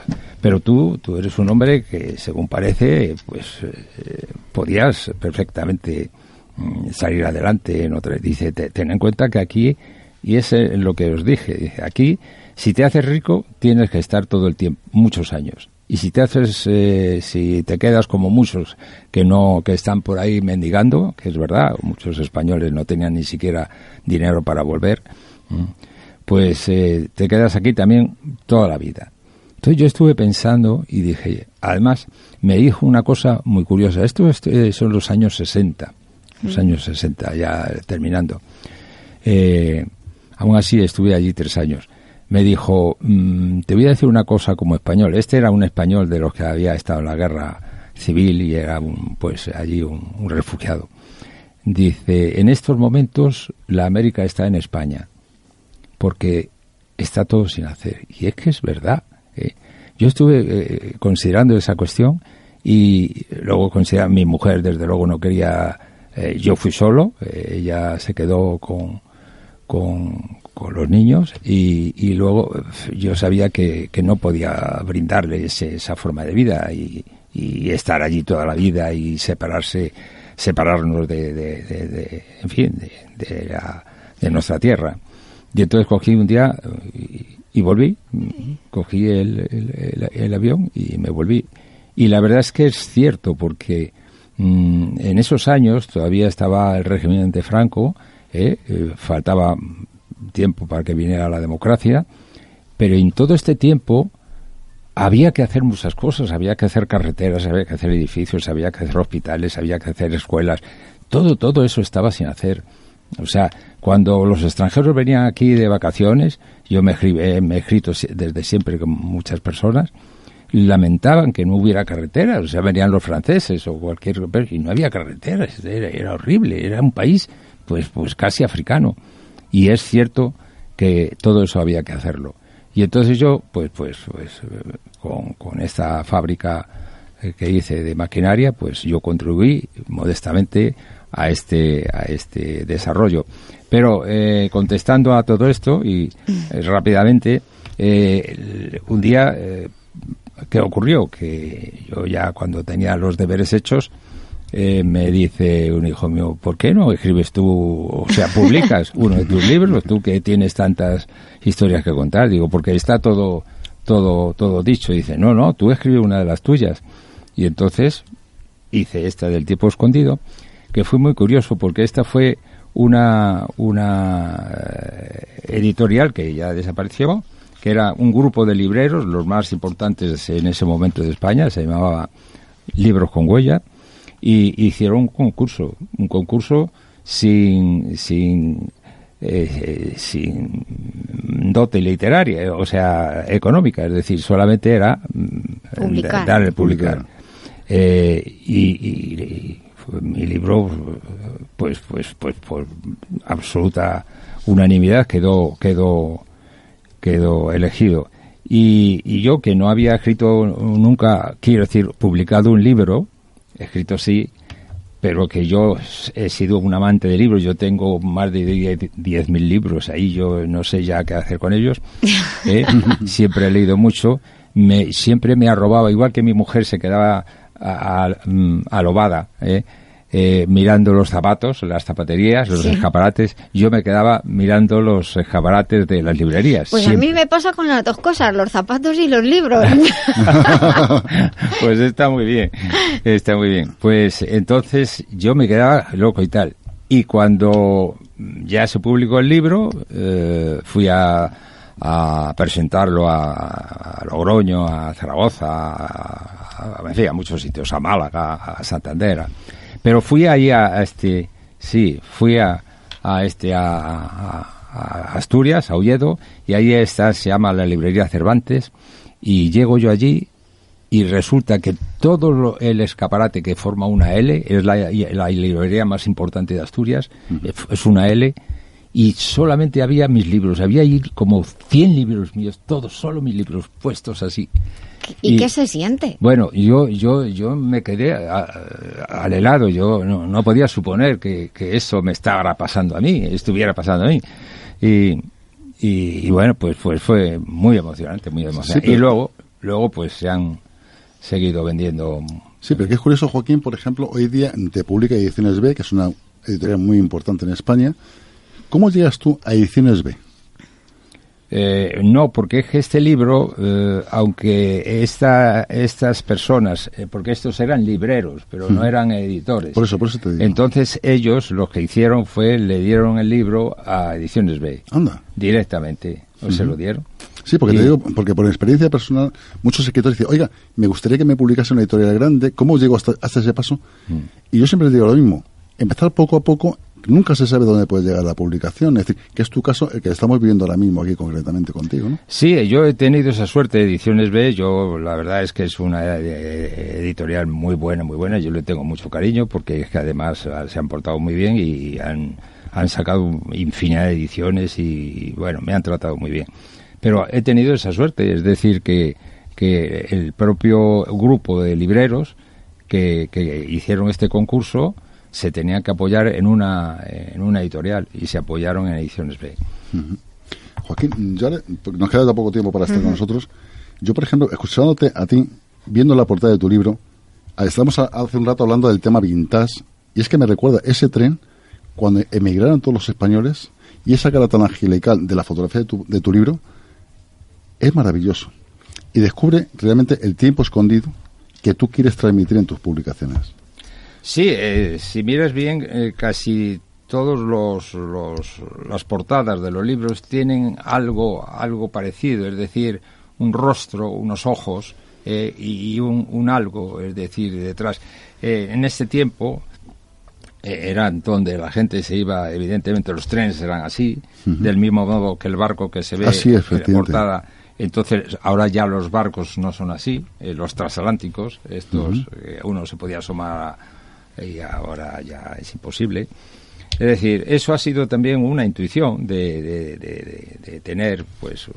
pero tú, tú eres un hombre que, según parece, pues eh, podías perfectamente mm, salir adelante en otra. Dice, "Te- ten en cuenta que aquí, y es eh, lo que os dije, dice, aquí, si te haces rico, tienes que estar todo el tiempo, muchos años. Y si te haces, eh, si te quedas como muchos que no, que están por ahí mendigando, que es verdad, muchos españoles no tenían ni siquiera dinero para volver, mm, pues eh, te quedas aquí también toda la vida. Entonces yo estuve pensando y dije, además me dijo una cosa muy curiosa. Esto es- eh, son los años 60, los años 60, ya terminando. Eh, aún así estuve allí tres años. Me dijo, "Mm, te voy a decir una cosa como español. Este era un español de los que había estado en la guerra civil y era un, pues allí un, un refugiado. Dice, en estos momentos la América está en España porque está todo sin hacer. Y es que es verdad. ¿eh? Yo estuve eh, considerando esa cuestión y luego considerar mi mujer, desde luego, no quería. eh, yo fui solo, eh, ella se quedó con, con, los niños y, luego eh, yo sabía que, que no podía brindarle ese- esa forma de vida y, estar allí toda la vida y separarse separarnos de, de- de- de- en fin de la- de nuestra tierra y entonces cogí un día eh, y, volví cogí el- el avión y me volví y la verdad es que es cierto porque mm, en esos años todavía estaba el régimen de Franco eh, eh, faltaba tiempo para que viniera la democracia pero en todo este tiempo había que hacer muchas cosas, había que hacer carreteras, había que hacer edificios, había que hacer hospitales, había que hacer escuelas. Todo, todo eso estaba sin hacer. O sea, cuando los extranjeros venían aquí de vacaciones, yo me, eh, me he escrito si- desde siempre con muchas personas, lamentaban que no hubiera carreteras. O sea, venían los franceses o cualquier... Y no había carreteras, era, era horrible, era un país pues, pues casi africano. Y es cierto que todo eso había que hacerlo. Y entonces yo, pues, pues, pues, con, con esta fábrica eh, que hice de maquinaria, pues yo contribuí modestamente a este, a este desarrollo. Pero eh, contestando a todo esto y eh, rápidamente, eh, un día, eh, ¿qué ocurrió? Que yo ya cuando tenía los deberes hechos, eh, me dice un hijo mío, ¿por qué no escribes tú, o sea, publicas uno de tus libros, tú que tienes tantas historias que contar? Digo, porque está todo, todo, todo dicho. dice, no, no, tú escribes una de las tuyas. Y entonces hice esta del tiempo escondido, que fue muy curioso porque esta fue una, una eh, editorial que ya desapareció, que era un grupo de libreros, los más importantes en ese momento de España, se llamaba Libros con Huella, y hicieron un concurso, un concurso sin, sin, eh, sin dote literaria, o sea, económica, es decir, solamente era mm, Publicar. dar el publicar. Eh, y, y- y fue mi libro, pues, pues, pues, por absoluta unanimidad quedó, quedó, quedó elegido. Y, y yo que no había escrito nunca, quiero decir, publicado un libro, escrito sí, pero que yo he sido un amante de libros, yo tengo más de 10.000 libros ahí, yo no sé ya qué hacer con ellos, ¿eh? siempre he leído mucho, me, siempre me arrobaba, igual que mi mujer se quedaba mm, alobada, ¿eh? Eh, mirando los zapatos, las zapaterías, los Sí. escaparates. Yo me quedaba mirando los escaparates de las librerías. Pues a mí me pasa con las dos cosas, los zapatos y los libros. pues está muy bien, está muy bien. Pues entonces yo me quedaba loco y tal. Y cuando ya se publicó el libro, eh, fui a, a presentarlo a, a Logroño, a Zaragoza, a, a, en fin, a muchos sitios, a Málaga, a Santander. Pero fui ahí a, a este, sí, fui a, a este, a, Asturias, a Oviedo, y ahí está, se llama la librería Cervantes, y llego yo allí y resulta que todo lo- el escaparate que forma una L es la, la librería más importante de Asturias, es una L, y solamente había mis libros, había ahí como 100 libros míos, todos, solo mis libros puestos así. ¿Y, Y- qué se siente? Bueno, yo, yo, yo me quedé al helado, yo no, no podía suponer que, que eso me estaba pasando a mí, estuviera pasando a mí. Y, y, y bueno, pues, pues fue muy emocionante, muy emocionante. pero- Y luego, luego pues se han seguido vendiendo. Sí, pero que es curioso, Joaquín, por ejemplo, hoy día te publica Ediciones B, que es una editorial muy importante en España. ¿Cómo llegas tú a Ediciones B? Eh, no, porque es que este libro, eh, aunque esta, estas personas, eh, porque estos eran libreros, pero no Mm. eran editores. Por eso, por eso te digo. Entonces ellos lo que hicieron fue le dieron el libro a Ediciones B. Anda. Directamente. O se Ujú. lo dieron. Sí, porque te Y- digo, porque por experiencia personal, muchos escritores dicen, oiga, me gustaría que me publicase una editorial grande, ¿cómo llego hasta, hasta ese paso? Mm. Y yo siempre les digo lo mismo, empezar poco a poco, nunca se sabe dónde puede llegar la publicación, es decir, que es tu caso el que estamos viviendo ahora mismo aquí concretamente contigo, ¿no? Sí, yo he tenido esa suerte. Ediciones B, yo la verdad es que es una eh, editorial muy buena, muy buena. Yo le tengo mucho cariño porque es que además ah, se han portado muy bien y han, han sacado infinidad de ediciones y, bueno, me han tratado muy bien. Pero he tenido esa suerte, es decir, que, que el propio grupo de libreros que, que hicieron este concurso se tenían que apoyar en una, en una editorial y se apoyaron en Ediciones B. Joaquín, ya le- porque nos queda poco tiempo para estar con nosotros. Yo, por ejemplo, escuchándote a ti, viendo la portada de tu libro, ah, estamos a- hace un rato hablando del tema vintage, y es que me recuerda ese tren cuando emigraron todos los españoles y esa cara tan angelical de la fotografía de tu, de tu libro es maravilloso. Y descubre realmente el tiempo escondido que tú quieres transmitir en tus publicaciones. Sí, eh, si miras bien, eh, casi todos los, los las portadas de los libros tienen algo algo parecido, es decir, un rostro, unos ojos eh, y un, un algo, es decir, detrás. Eh, en este tiempo eh, eran donde la gente se iba, evidentemente los trenes eran así, del mismo modo que el barco que se ve Así es, en la portada. Entonces, ahora ya los barcos no son así, eh, los transatlánticos, estos, eh, uno se podía asomar a- y ahora ya es imposible. Es decir, eso ha sido también una intuición de, de- de- de- de tener, pues, eh,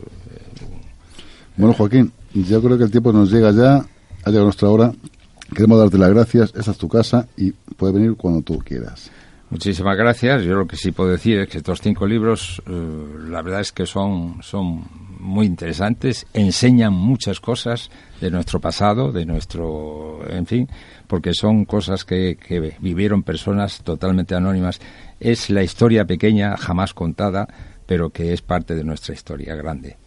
Bueno, Joaquín, yo creo que el tiempo nos llega ya, ha llegado nuestra hora. Queremos darte las gracias, esta es tu casa y puedes venir cuando tú quieras. Muchísimas gracias. Yo lo que sí puedo decir es que estos cinco libros, eh, la verdad es que son, son muy interesantes, enseñan muchas cosas de nuestro pasado, de nuestro, en fin, porque son cosas que, vivieron personas totalmente anónimas. Es la historia pequeña, jamás contada, pero que es parte de nuestra historia grande.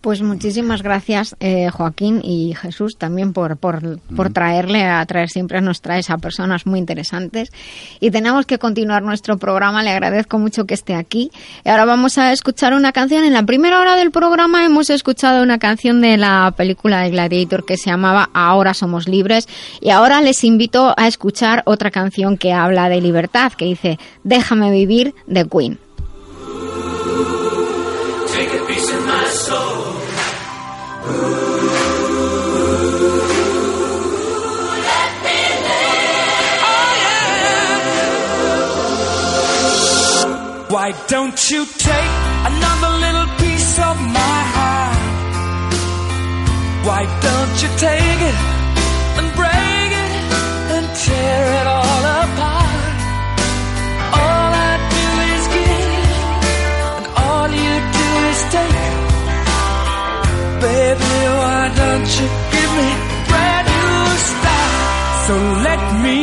Pues muchísimas gracias, eh, Joaquín y Jesús, también por, por, por traerle, a traer siempre nos traes a personas muy interesantes. Y tenemos que continuar nuestro programa, le agradezco mucho que esté aquí. Y ahora vamos a escuchar una canción. En la primera hora del programa hemos escuchado una canción de la película de Gladiator que se llamaba Ahora somos libres. Y ahora les invito a escuchar otra canción que habla de libertad, que dice Déjame vivir de Queen. Why don't you take another little piece of my heart? Why don't you take it and break it and tear it all apart? All I do is give, and all you do is take. Baby, why don't you give me brand new start? So let me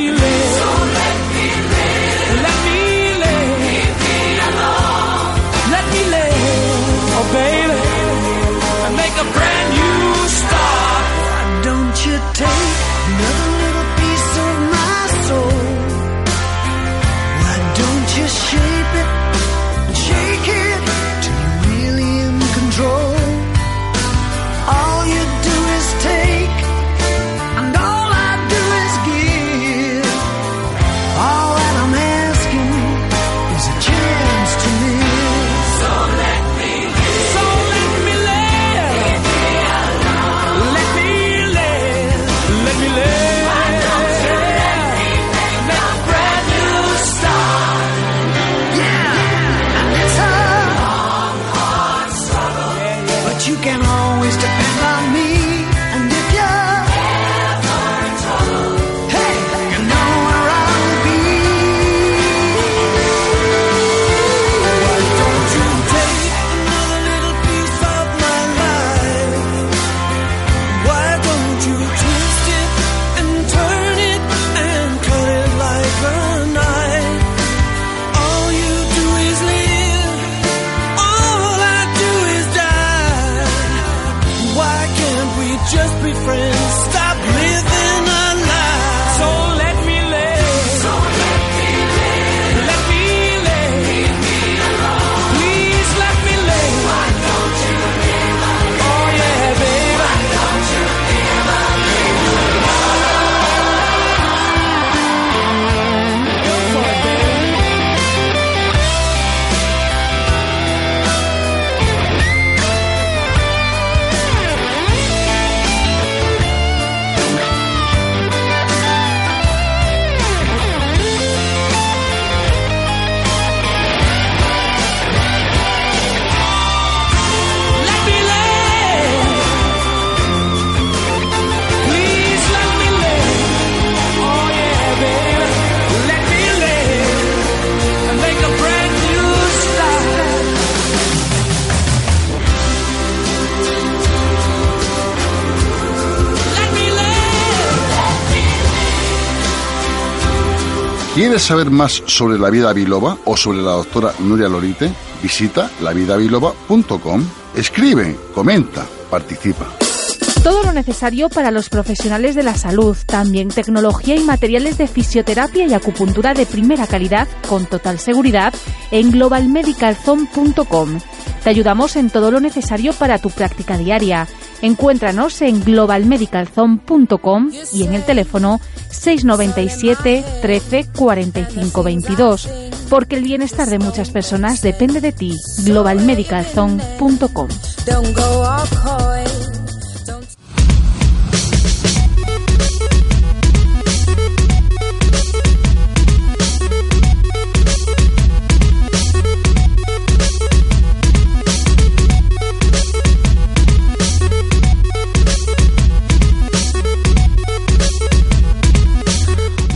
take another ¿Quieres saber más sobre la vida biloba o sobre la doctora Nuria Lorite? Visita lavidabiloba.com. Escribe, comenta, participa. Todo lo necesario para los profesionales de la salud, también tecnología y materiales de fisioterapia y acupuntura de primera calidad con total seguridad en globalmedicalzone.com. Te ayudamos en todo lo necesario para tu práctica diaria. Encuéntranos en globalmedicalzone.com y en el teléfono 697 13 45 22. Porque el bienestar de muchas personas depende de ti. globalmedicalzone.com.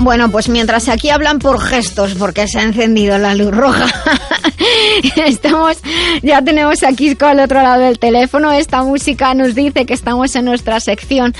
Bueno, pues mientras aquí hablan por gestos, porque se ha encendido la luz roja, estamos, ya tenemos a Kisco al otro lado del teléfono. Esta música nos dice que estamos en nuestra sección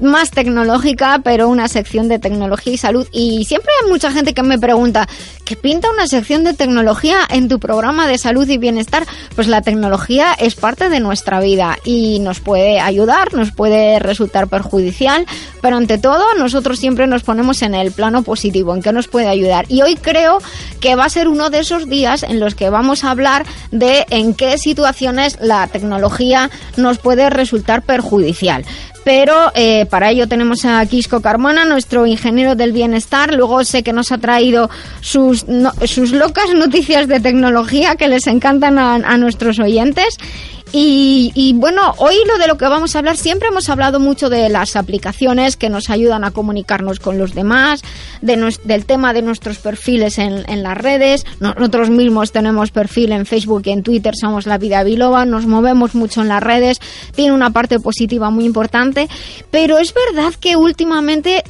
más tecnológica, pero una sección de tecnología y salud. Y siempre hay mucha gente que me pregunta, ¿qué pinta una sección de tecnología en tu programa de salud y bienestar? Pues la tecnología es parte de nuestra vida y nos puede ayudar, nos puede resultar perjudicial, pero ante todo nosotros siempre nos ponemos en el plano positivo, en que nos puede ayudar. Y hoy creo que va a ser uno de esos días en los que vamos a hablar de en qué situaciones la tecnología nos puede resultar perjudicial pero eh, para ello tenemos a Quisco Carmona, nuestro ingeniero del bienestar. Luego sé que nos ha traído sus, no- sus locas noticias de tecnología que les encantan a nuestros oyentes. Y, bueno, hoy lo de lo que vamos a hablar, siempre hemos hablado mucho de las aplicaciones que nos ayudan a comunicarnos con los demás, de nos- del tema de nuestros perfiles en, en las redes. Nosotros mismos tenemos perfil en Facebook y en Twitter, somos La Vida Biloba, nos movemos mucho en las redes, tiene una parte positiva muy importante, pero es verdad que últimamente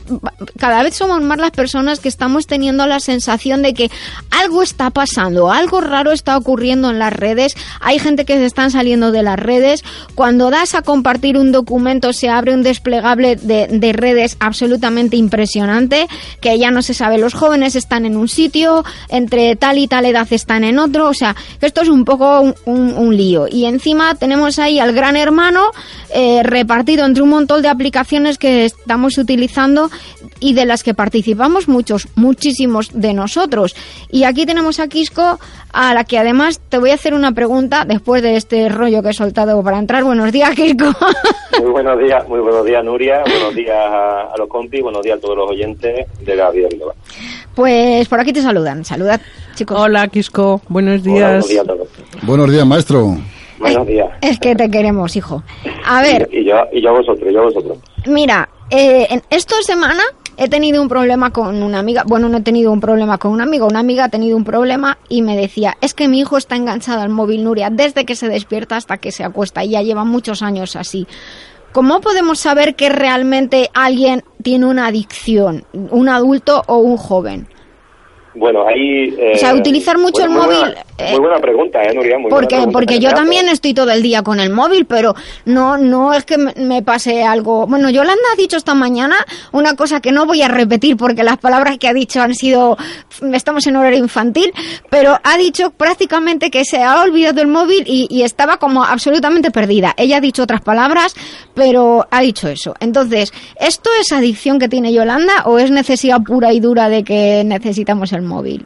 cada vez somos más las personas que estamos teniendo la sensación de que algo está pasando, algo raro está ocurriendo en las redes, hay gente que se están saliendo de las redes, cuando das a compartir un documento se abre un desplegable de, de redes absolutamente impresionante, que ya no se sabe, los jóvenes están en un sitio, entre tal y tal edad están en otro, o sea, esto es un poco un, un- un lío. Y encima tenemos ahí al gran hermano eh, repartido entre un montón de aplicaciones que estamos utilizando y de las que participamos muchos, muchísimos de nosotros. Y aquí tenemos a Quisco, a la que además te voy a hacer una pregunta después de este rollo que he soltado para entrar. Buenos días, Quisco. Muy buenos días, muy buenos días Nuria, buenos días a, a los compis, buenos días a todos los oyentes de la vida Biloba. Pues por aquí te saludan. Saludad, chicos. Hola, Quisco. Buenos Hola, días. buenos días a todos. Buenos días, maestro. Buenos días. Es que te queremos, hijo. A ver, Y yo, y yo a vosotros, yo a vosotros. Mira, eh, en esta semana he tenido un problema con una amiga. Bueno, no he tenido un problema con una amiga. Una amiga ha tenido un problema y me decía, es que mi hijo está enganchado al móvil Nuria desde que se despierta hasta que se acuesta y ya lleva muchos años así. ¿Cómo podemos saber que realmente alguien tiene una adicción, un adulto o un joven? Bueno, ahí... eh, O sea, utilizar mucho bueno, el muy móvil, buena- eh, muy buena pregunta, ¿eh, Nuria? Muy Porque, porque que yo también estoy todo el día con el móvil, pero no, no es que me, me pase algo. Bueno, Yolanda ha dicho esta mañana una cosa que no voy a repetir porque las palabras que ha dicho han sido, estamos en horario infantil, pero ha dicho prácticamente que se ha olvidado el móvil y, y estaba como absolutamente perdida. Ella ha dicho otras palabras, pero ha dicho eso. Entonces, ¿esto es adicción que tiene Yolanda o es necesidad pura y dura de que necesitamos el móvil?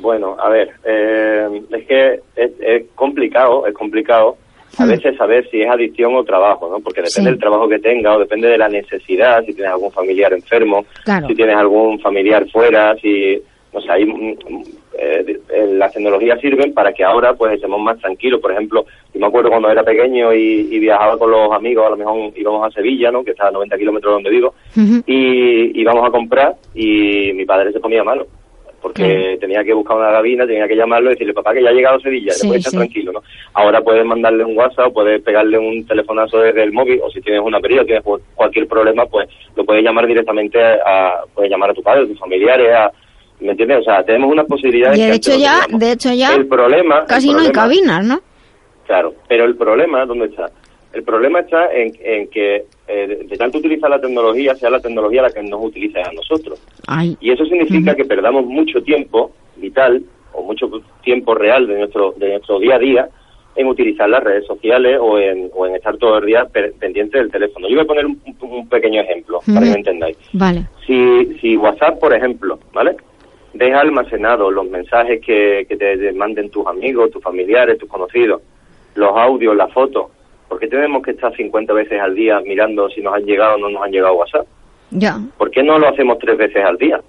Bueno, a ver, eh, es que es, es complicado, es complicado a veces saber si es adicción o trabajo, ¿no? Porque depende Sí. del trabajo que tenga o depende de la necesidad, si tienes algún familiar enfermo, Claro. si tienes algún familiar fuera, si, no sé, ahí, mm, eh, eh, las tecnologías sirven para que ahora pues estemos más tranquilos. Por ejemplo, yo me acuerdo cuando era pequeño y, y viajaba con los amigos, a lo mejor íbamos a Sevilla, ¿no? Que está a 90 kilómetros de donde vivo, y íbamos a comprar y mi padre se ponía malo porque tenía que buscar una gabina, tenía que llamarlo y decirle, papá, que ya ha llegado a Sevilla, Sí, le puedes estar sí. tranquilo, ¿no? Ahora puedes mandarle un WhatsApp, o puedes pegarle un telefonazo desde el móvil, o si tienes una avería, tienes cu- cualquier problema, pues lo puedes llamar directamente a, puedes llamar a tu padre, a tus familiares, a, ¿me entiendes? O sea, tenemos unas posibilidades Y que de antes hecho ya, de hecho ya, El problema... el casi no hay cabinas, ¿no? Claro, pero el problema, ¿dónde está? El problema está en, en que eh, de, de tanto utilizar la tecnología, sea la tecnología la que nos utilice a nosotros. Ay. Y eso significa que perdamos mucho tiempo vital o mucho tiempo real de nuestro, de nuestro día a día en utilizar las redes sociales o en, o en estar todo el día pendiente del teléfono. Yo voy a poner un, un pequeño ejemplo para que me entendáis. Vale. Si, si WhatsApp, por ejemplo, ¿vale? Deja almacenados los mensajes que, que te, te manden tus amigos, tus familiares, tus conocidos, los audios, las fotos, ¿por qué tenemos que estar 50 veces al día mirando si nos han llegado o no nos han llegado WhatsApp? Ya. ¿Por qué no lo hacemos tres veces al día?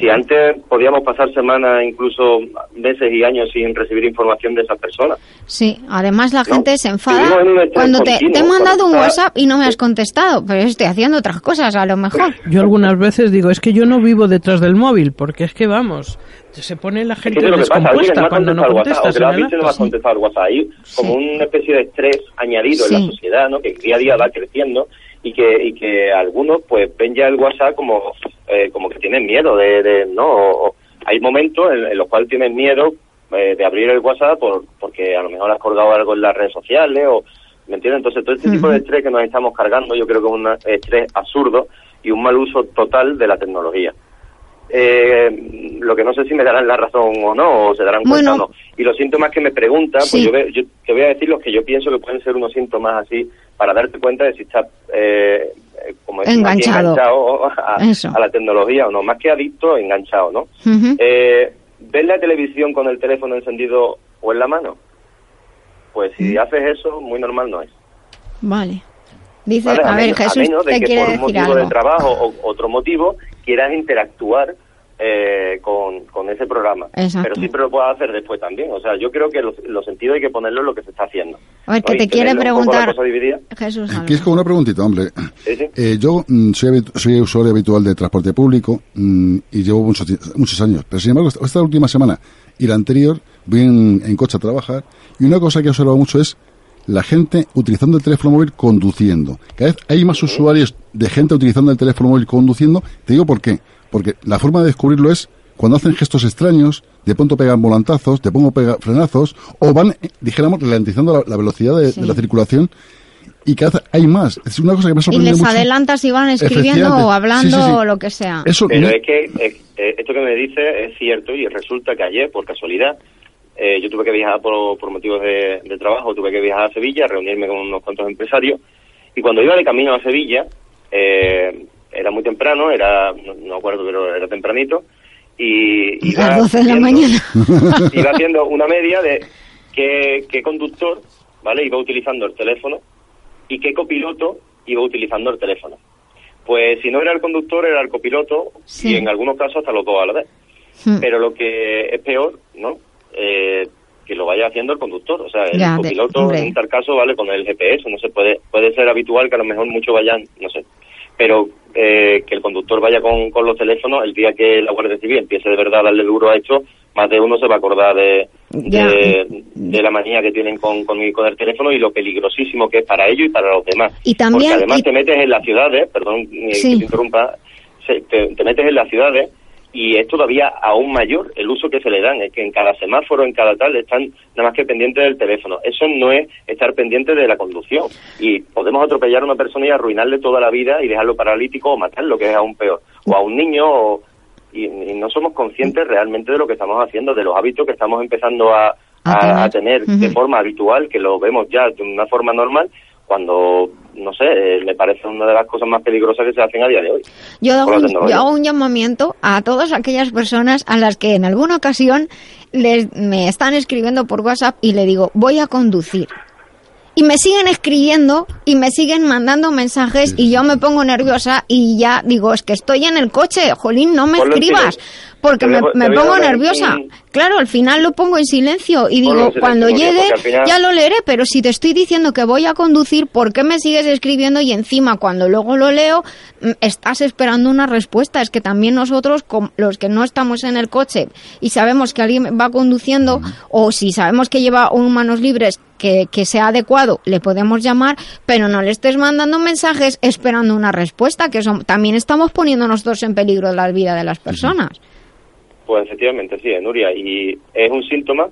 Si antes podíamos pasar semanas, incluso meses y años sin recibir información de esas personas. Sí, además la gente se enfada cuando te, continuo, te he mandado un WhatsApp y no me has contestado, pero estoy haciendo otras cosas a lo mejor. Yo algunas veces digo, es que yo no vivo detrás del móvil, porque es que vamos, se pone la gente es descompuesta cuando no o contestas. que no has contestado el WhatsApp. Hay como una especie de estrés añadido en Sí. la sociedad, ¿no? Que día a día va creciendo y que y que algunos pues ven ya el WhatsApp como eh, como que tienen miedo de, de no O- o hay momentos en, en los cuales tienen miedo eh, de abrir el WhatsApp por, porque a lo mejor has colgado algo en las redes sociales o ¿me entiendes? Entonces todo este tipo de estrés que nos estamos cargando yo creo que es un estrés absurdo y un mal uso total de la tecnología. Eh, lo que no sé si me darán la razón o no, o se darán cuenta Bueno. o no. Y los síntomas que me preguntan, Sí. pues yo, yo te voy a decir los que yo pienso que pueden ser unos síntomas así para darte cuenta de si estás, eh, eh, como decimos Enganchado. enganchado a, a la tecnología o no, más que adicto, enganchado, ¿no? Eh, ¿Ves la televisión con el teléfono encendido o en la mano? Pues si haces eso, muy normal no es. Vale. Dice, ¿vale? a ver, menos, Jesús menos de te que por un motivo algo. de trabajo o otro motivo quieras interactuar eh, con, con ese programa. Exacto. Pero siempre lo puedes hacer después también. O sea, yo creo que los, los sentidos hay que ponerlo en lo que se está haciendo. A ver, que te quiere preguntar. Jesús. Aquí es como una preguntita, hombre. Sí, sí. Eh, yo mm, soy, habitu- soy usuario habitual de transporte público mm, y llevo muchos, muchos años. Pero sin embargo, esta, esta última semana y la anterior voy en, en coche a trabajar y una cosa que he observado mucho es la gente utilizando el teléfono móvil conduciendo. Cada vez hay más usuarios de gente utilizando el teléfono móvil conduciendo. Te digo por qué. Porque la forma de descubrirlo es cuando hacen gestos extraños, de pronto pegan volantazos, de pronto pegan frenazos, o van, eh, dijéramos, ralentizando la, la velocidad de, Sí. de la circulación y cada vez hay más. Es una cosa que me ha Y les mucho. adelantas y van escribiendo o hablando Sí, sí, sí. o lo que sea. Eso Pero no- es que eh, esto que me dice es cierto y resulta que ayer, por casualidad, eh, yo tuve que viajar por, por motivos de, de trabajo, tuve que viajar a Sevilla, reunirme con unos cuantos empresarios y cuando iba de camino a Sevilla, eh, era muy temprano, era, no, acuerdo, pero era tempranito, y iba Las 12 de la mañana. iba haciendo una media de qué, qué conductor, ¿vale? Iba utilizando el teléfono y qué copiloto iba utilizando el teléfono. Pues si no era el conductor, era el copiloto Sí. y en algunos casos hasta los dos a la vez. Hmm. Pero lo que es peor, ¿no? Eh, que lo vaya haciendo el conductor. O sea, el Ya, copiloto en tal caso vale con el GPS. No se puede, puede ser habitual que a lo mejor muchos vayan, no sé. Pero eh, que el conductor vaya con, con los teléfonos, el día que la Guardia Civil empiece de verdad a darle duro a esto, más de uno se va a acordar de, de, de la manía que tienen con, con, con el teléfono y lo peligrosísimo que es para ellos y para los demás. Y también- Porque además y- te metes en las ciudades, perdón eh, Sí. que te interrumpa, te, te metes en las ciudades y es todavía aún mayor el uso que se le dan, es que en cada semáforo, en cada tal, están nada más que pendientes del teléfono. Eso no es estar pendiente de la conducción. Y podemos atropellar a una persona y arruinarle toda la vida y dejarlo paralítico o matarlo, que es aún peor. O a un niño, o- y, y no somos conscientes realmente de lo que estamos haciendo, de los hábitos que estamos empezando a, a- a tener de forma habitual, que lo vemos ya de una forma normal, cuando, no sé, eh, me parece una de las cosas más peligrosas que se hacen a día de hoy. Yo hago, un, tecnología. yo hago un llamamiento a todas aquellas personas a las que en alguna ocasión les, me están escribiendo por WhatsApp y le digo, voy a conducir. Y me siguen escribiendo y me siguen mandando mensajes y yo me pongo nerviosa y ya digo, es que estoy en el coche, jolín, no me Ponlo escribas. Porque me, pongo nerviosa. un- Claro, al final lo pongo en silencio y digo, silencio, cuando llegue final- ya lo leeré, pero si te estoy diciendo que voy a conducir, ¿por qué me sigues escribiendo y encima cuando luego lo leo mm, estás esperando una respuesta? Es que también nosotros, los que no estamos en el coche y sabemos que alguien va conduciendo o si sabemos que lleva un manos libres que, que sea adecuado, le podemos llamar, pero no le estés mandando mensajes esperando una respuesta, que son, también estamos poniendo nosotros en peligro la vida de las personas. Pues efectivamente, sí, Nuria, y es un síntoma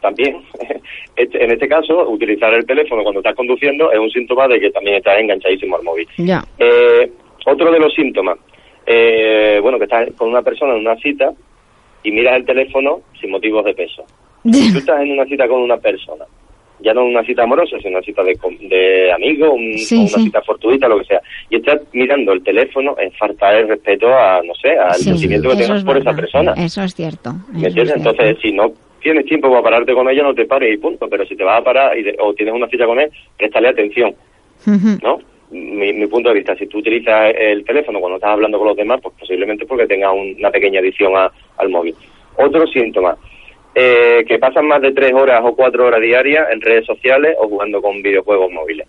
también, este- en este caso, utilizar el teléfono cuando estás conduciendo es un síntoma de que también estás enganchadísimo al móvil. Ya. Eh, otro de los síntomas, eh, bueno, que estás con una persona en una cita y miras el teléfono sin motivos de peso. Tú estás en una cita con una persona, ya no una cita amorosa, sino una cita de, de amigo, un- Sí, una sí. cita fortuita, lo que sea, y estás mirando el teléfono, es faltar el respeto a, no sé, al Sí, sentimiento que tengas es por esa persona. Eso es cierto. Entonces, si no tienes tiempo para pararte con ella, no te pares y punto. Pero si te vas a parar y de- o tienes una cita con él, préstale atención. ¿no? Mi, mi punto de vista, si tú utilizas el teléfono cuando estás hablando con los demás, pues posiblemente porque tengas un- una pequeña adicción a- al móvil. Otro síntoma, eh, que pasan más de tres horas o cuatro horas diarias en redes sociales o jugando con videojuegos móviles.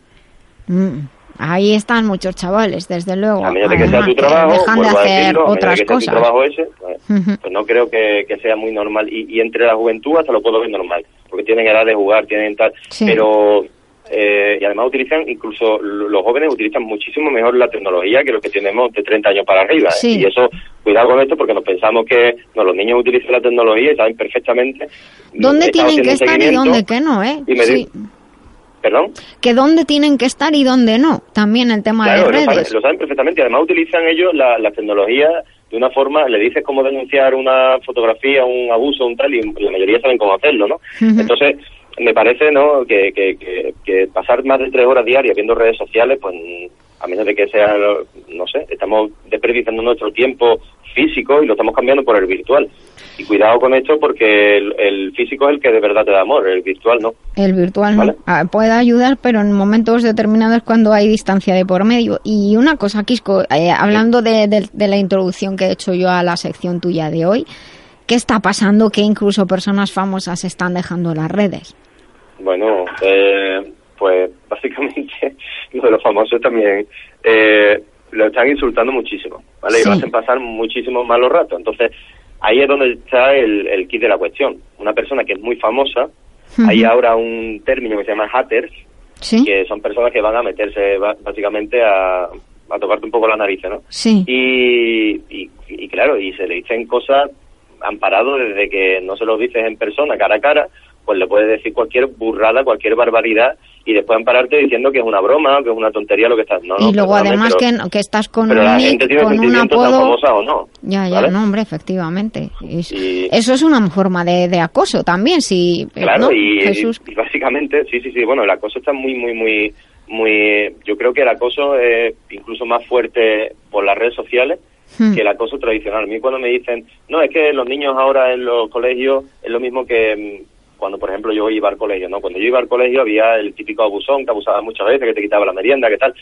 Mm. Ahí están muchos chavales, desde luego. A de que sea tu trabajo, dejan de hacer decirlo, otras que sea tu trabajo ese, pues, pues no creo que, que sea muy normal. Y, y entre la juventud hasta lo puedo ver normal, porque tienen edad de jugar, tienen tal. Sí. Pero, eh, y además utilizan, incluso los jóvenes utilizan muchísimo mejor la tecnología que los que tenemos de 30 años para arriba. Sí. Y eso, cuidado con esto, porque nos pensamos que no, los niños utilizan la tecnología y saben perfectamente. ¿Dónde tienen que estar y dónde que no, eh? y me Sí. ¿Perdón? Que dónde tienen que estar y dónde no. También el tema Claro, de lo saben, redes. lo saben perfectamente. y Además utilizan ellos la, la tecnología de una forma, le dices cómo denunciar una fotografía, un abuso, un tal, y la mayoría saben cómo hacerlo, ¿no? Entonces, me parece, ¿no?, que, que, que, que pasar más de tres horas diarias viendo redes sociales, pues a menos de que sea, no sé, estamos desperdiciando nuestro tiempo físico y lo estamos cambiando por el virtual. Y cuidado con esto porque el, el físico es el que de verdad te da amor, el virtual no. El virtual Vale. no. Ah, puede ayudar, pero en momentos determinados cuando hay distancia de por medio. Y una cosa, Quisco, eh, hablando de, de- de la introducción que he hecho yo a la sección tuya de hoy, ¿qué está pasando que incluso personas famosas están dejando las redes? Bueno, eh, pues básicamente lo de los famosos también eh, lo están insultando muchísimo, ¿vale? Y lo hacen pasar muchísimos malos ratos. Entonces, ahí es donde está el, el kit de la cuestión. Una persona que es muy famosa, hay Ujú. ahora un término que se llama hatters, Sí. que son personas que van a meterse básicamente a, a tocarte un poco la nariz, ¿no? Sí. Y, y, y claro, y se le dicen cosas amparado desde que no se lo dices en persona, cara a cara, pues le puedes decir cualquier burrada, cualquier barbaridad y después ampararte diciendo que es una broma, que es una tontería lo que estás. No, y luego además pero- que, que estás con pero un la gente tiene con un sentimientos tan apodo... famosa o no. Ya, ya, ¿vale? no, hombre, efectivamente. Es- Y- Eso es una forma de, de acoso también, si... eh, Claro, ¿no? y, Jesús. y básicamente, sí, sí, sí, bueno, el acoso está muy, muy, muy, muy, yo creo que el acoso es incluso más fuerte por las redes sociales Hmm. que el acoso tradicional. A mí cuando me dicen, no, es que los niños ahora en los colegios es lo mismo que mm, cuando, por ejemplo, yo iba al colegio, ¿no? Cuando yo iba al colegio había el típico abusón que abusaba muchas veces, que te quitaba la merienda, que tal,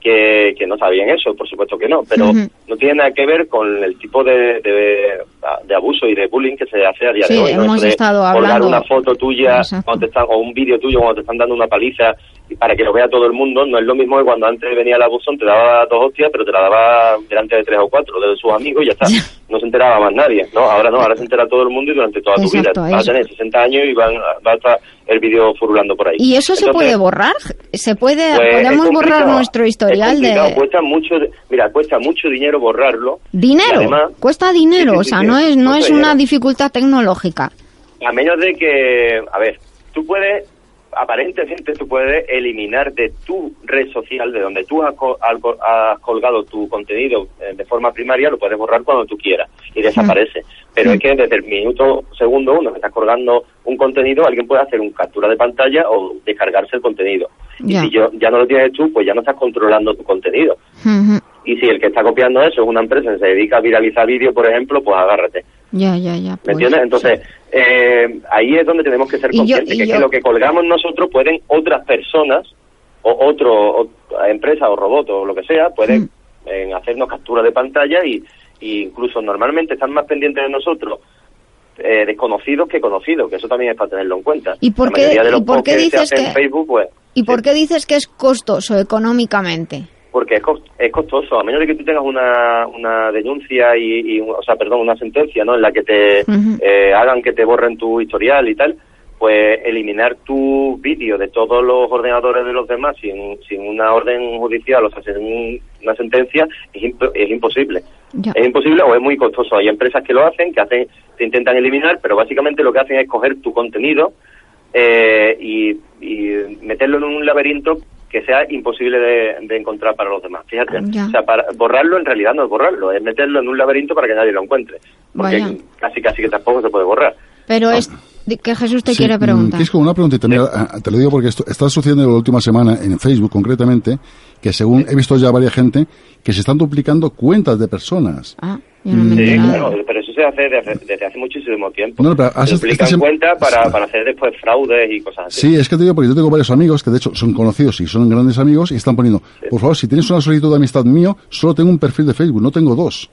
que, que no sabían eso, por supuesto que no, pero no tiene nada que ver con el tipo de, de, de abuso y de bullying que se hace a día Sí, de hoy. ¿no? hemos estado hablando- una foto tuya Exacto. cuando te están, o un vídeo tuyo cuando te están dando una paliza y para que lo vea todo el mundo, no es lo mismo que cuando antes venía el abusón, te daba dos hostias, pero te la daba delante de tres o cuatro de sus amigos y ya está. No se enteraba más nadie, ¿no? Ahora no, ahora se entera todo el mundo y durante toda tu vida. Vas a tener 60 años y van, va a estar el vídeo furulando por ahí. ¿Y eso se puede borrar? ¿Se puede, pues, es podemos borrar nuestro es historial complicado, de Cuesta mucho, mira, cuesta mucho dinero borrarlo. dinero? además, Cuesta dinero, Sí, sí, o sea, no es no es una dinero. dificultad tecnológica. A menos de que, a ver, tú puedes, aparentemente tú puedes eliminar de tu red social, de donde tú has, co- algo- has colgado tu contenido eh, de forma primaria, lo puedes borrar cuando tú quieras y desaparece. Pero es que desde el minuto segundo uno que estás colgando un contenido, alguien puede hacer un captura de pantalla o descargarse el contenido. Y si yo, ya no lo tienes tú, pues ya no estás controlando tu contenido. Y si el que está copiando eso es una empresa que se dedica a viralizar vídeo, por ejemplo, pues agárrate. Ya, ya, ya. ¿Me pues, entiendes? Entonces, eh, ahí es donde tenemos que ser yo- conscientes que, yo- que lo que colgamos nosotros pueden otras personas o otro o- empresa o robot o lo que sea pueden Mm. eh, hacernos captura de pantalla y, y incluso normalmente están más pendientes de nosotros eh, desconocidos que conocidos, que eso también es para tenerlo en cuenta. ¿Y por qué- mayoría de y los por posts qué que se dices hacen que- en Facebook, pues ¿Y por qué dices que es costoso económicamente? Porque es, cos- es costoso, a menos de que tú tengas una, una denuncia y, y, o sea, perdón, una sentencia, ¿no? En la que te eh, hagan que te borren tu historial y tal, pues eliminar tu vídeo de todos los ordenadores de los demás sin, sin una orden judicial, o sea, sin un- una sentencia, es, imp- es imposible. Es imposible o es muy costoso. Hay empresas que lo hacen, que hacen, te intentan eliminar, pero básicamente lo que hacen es coger tu contenido eh, y, y meterlo en un laberinto que sea imposible de, de encontrar para los demás. Fíjate, Ya. o sea, para borrarlo en realidad no es borrarlo, es meterlo en un laberinto para que nadie lo encuentre. Porque Vaya. casi casi que tampoco se puede borrar. Pero es de- que Jesús te Sí, quiere mm, preguntar. Quisco, una preguntita. Mira, ah, te lo digo porque esto está sucediendo la última semana en Facebook, concretamente, que según he visto ya varias gente, que se están duplicando cuentas de personas. Ah, no Sí, claro, pero eso se hace desde, desde hace muchísimo tiempo. No, pero has- se cuentas para, para hacer después fraudes y cosas así. Sí, es que te digo porque yo tengo varios amigos que de hecho son conocidos y son grandes amigos y están poniendo, por favor, si tienes una solicitud de amistad mío, solo tengo un perfil de Facebook, no tengo dos.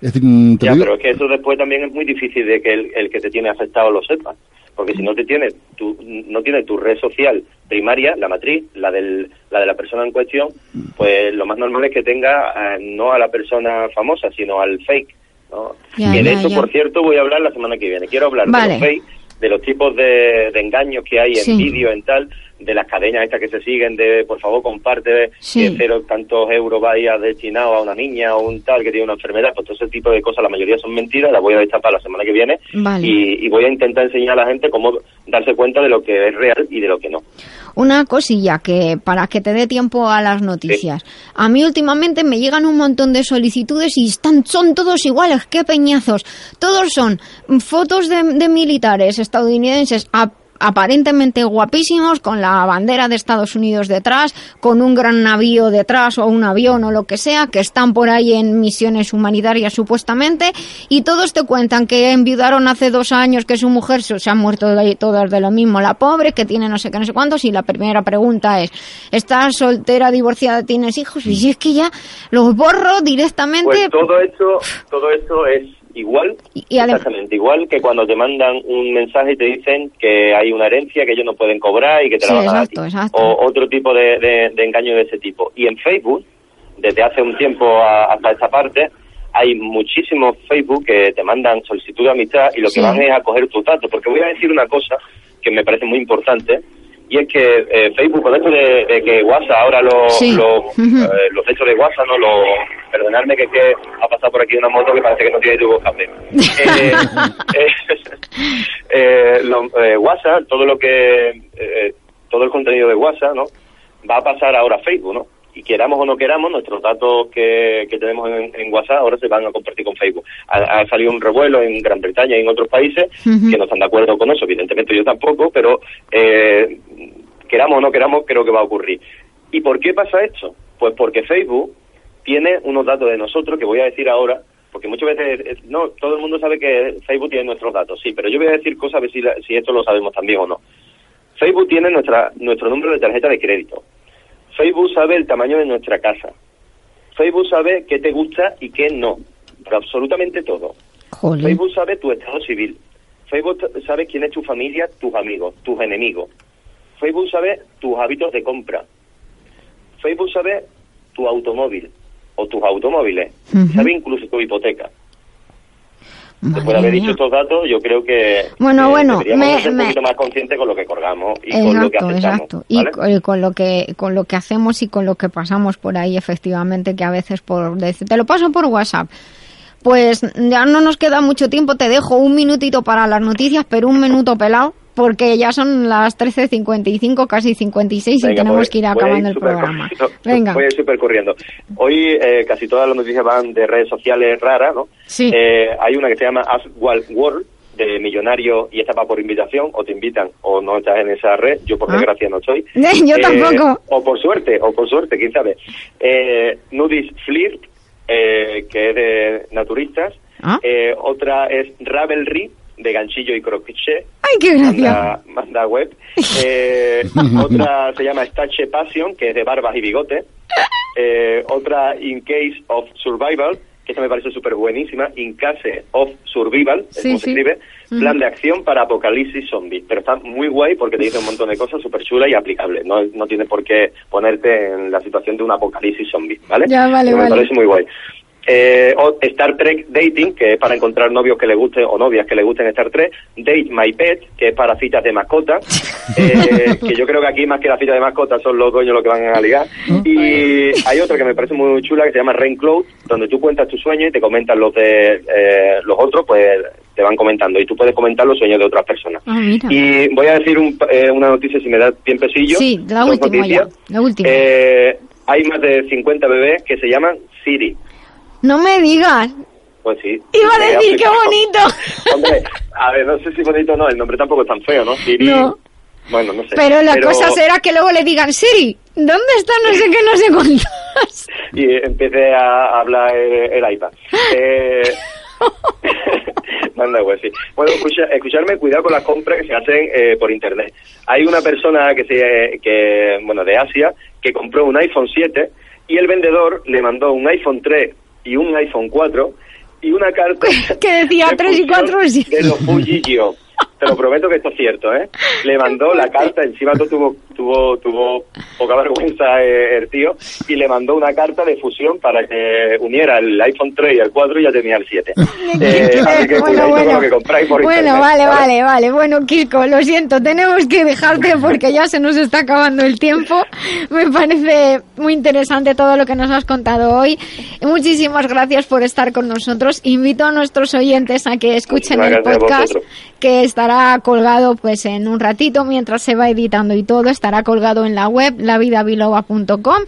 Es decir, mm, te Ya, digo- pero es que eso después también es muy difícil de que el, el que te tiene afectado lo sepa. Porque si no te tiene, tu, no tiene tu red social primaria, la matriz, la, del, la de la persona en cuestión, pues lo más normal es que tenga eh, no a la persona famosa, sino al fake. ¿no? Ya, que de ya, esto, ya. por cierto, voy a hablar la semana que viene. Quiero hablar Vale. de los fake, de los tipos de, de engaños que hay en Sí. vídeo, en tal, de las cadenas estas que se siguen, de por favor comparte Sí. que cero tantos euros vaya destinado a una niña o un tal que tiene una enfermedad, pues todo ese tipo de cosas, la mayoría son mentiras, las voy a destapar la semana que viene Vale. y, y voy a intentar enseñar a la gente cómo darse cuenta de lo que es real y de lo que no. Una cosilla que para que te dé tiempo a las noticias. A mí últimamente me llegan un montón de solicitudes y están son todos iguales, qué peñazos. Todos son fotos de, de militares estadounidenses a- aparentemente guapísimos, con la bandera de Estados Unidos detrás, con un gran navío detrás o un avión o lo que sea, que están por ahí en misiones humanitarias supuestamente, y todos te cuentan que enviudaron hace dos años, que su mujer se, ha muerto de, todas de lo mismo, la pobre, que tiene no sé qué, no sé cuántos, y la primera pregunta es, ¿estás soltera, divorciada, tienes hijos? Y es que ya los borro directamente. Pues todo esto, todo esto es igual, y exactamente igual que cuando te mandan un mensaje y te dicen que hay una herencia que ellos no pueden cobrar y que te Sí, la van a dar a exacto. O otro tipo de, de, de engaño de ese tipo. Y en Facebook, desde hace un tiempo a- hasta esta parte, hay muchísimos Facebook que te mandan solicitud de amistad y lo Sí. que van es a coger tus datos. Porque voy a decir una cosa que me parece muy importante, y es que eh, Facebook, con esto de, de que WhatsApp, ahora Sí. Ujú. eh, los hechos de WhatsApp, no lo, perdonadme que, que ha pasado por aquí una moto que parece que no tiene tubo café. Eh, eh, eh, lo- WhatsApp, todo lo que, todo el contenido de WhatsApp, ¿no? Va a pasar ahora a Facebook, ¿no? Y queramos o no queramos, nuestros datos que, que tenemos en, en WhatsApp ahora se van a compartir con Facebook. Ha, ha salido un revuelo en Gran Bretaña y en otros países que no están de acuerdo con eso, evidentemente yo tampoco, pero eh, queramos o no queramos, creo que va a ocurrir. ¿Y por qué pasa esto? Pues porque Facebook tiene unos datos de nosotros que voy a decir ahora, porque muchas veces, no, todo el mundo sabe que Facebook tiene nuestros datos, sí, pero yo voy a decir cosas a ver si, la- si esto lo sabemos también o no. Facebook tiene nuestra, nuestro número de tarjeta de crédito. Facebook sabe el tamaño de nuestra casa. Facebook sabe qué te gusta y qué no. Pero absolutamente todo. Facebook sabe tu estado civil. Facebook sabe quién es tu familia, tus amigos, tus enemigos. Facebook sabe tus hábitos de compra. Facebook sabe tu automóvil o tus automóviles. Sabe incluso tu hipoteca. Después de haber mía. dicho estos datos, yo creo que Bueno, bueno, me- ser un poquito más conscientes con lo que colgamos y con lo que Exacto, aceptamos. exacto. Y con lo que con lo que hacemos y con lo que pasamos por ahí, efectivamente, que a veces por decir, te lo paso por WhatsApp. Pues ya no nos queda mucho tiempo, te dejo un minutito para las noticias, pero un minuto pelado, porque ya son las 13.55, casi 56 y Venga, tenemos pues, que ir acabando el programa. Venga. Voy a ir súper corriendo. Hoy eh, casi todas las noticias van de redes sociales raras, ¿no? Sí. Eh, hay una que se llama Ask Wild World, de millonario, y esta va por invitación, o te invitan o no estás en esa red. Yo, por Ah. desgracia, no estoy. Yo tampoco. O por suerte, o por suerte, quién sabe. Eh, Nudis Flirt, eh, que es de naturistas. Ah. Eh, otra es Ravelry, de ganchillo y crochet. ¡Ay, qué gracia! Manda, manda web. Eh, otra se llama Stache Passion, que es de barbas y bigotes. Eh, otra In Case of Survival, que esa me parece súper buenísima. In Case of Survival, es Sí, como sí. se escribe. Ujú. Plan de acción para apocalipsis zombie. Pero está muy guay porque te dice un montón de cosas súper chulas y aplicables. No, no tienes por qué ponerte en la situación de un apocalipsis zombie, ¿vale? Ya, vale, Pero me vale. parece muy guay. Eh, o Star Trek Dating, que es para encontrar novios que le gusten o novias que le gusten Star Trek. Date My Pet, que es para citas de mascota. eh, que yo creo que aquí más que las citas de mascota son los dueños los que van a ligar. Y hay otra que me parece muy chula que se llama Rain Cloud, donde tú cuentas tu sueño y te comentan los de eh, los otros, pues te van comentando. Y tú puedes comentar los sueños de otras personas. Ah. Y voy a decir un- eh, una noticia si me da bien pesillo. Sí, la última ya. La última. Eh, hay más de 50 bebés que se llaman Siri. No me digas. Pues sí. Iba a decir, qué aplicado. bonito. Hombre, a ver, no sé si bonito o no, el nombre tampoco es tan feo, ¿no? Siri. No. Bueno, no sé. Pero la cosa será que luego le digan, Siri, ¿dónde está no sé qué, no sé cuántos? Y eh, empiece a hablar el, el iPad. Eh... Manda, pues sí. Bueno, escucha- escucharme, cuidado con las compras que se hacen eh, por internet. Hay una persona que se, que, bueno, de Asia, que compró un iPhone 7 y el vendedor le mandó un iPhone 3 y un iPhone 4 y una carta Que decía de 3 y 4 de los Fujillo. Te lo prometo que esto es cierto, ¿eh? Le mandó la carta, encima tuvo, tuvo, tuvo poca vergüenza eh, el tío, y le mandó una carta de fusión para que uniera el iPhone 3 y el 4 y ya tenía el 7. Eh, así que Bueno, cuidadito con bueno. lo que compráis por Bueno, internet, vale, vale, vale. Bueno, Kiko, lo siento, tenemos que dejarte porque ya se nos está acabando el tiempo. Me parece muy interesante todo lo que nos has contado hoy. Muchísimas gracias por estar con nosotros. Invito a nuestros oyentes a que escuchen Muchísimas el podcast que estará colgado pues en un ratito mientras se va editando y todo. Estará colgado en la web lavidabiloba.com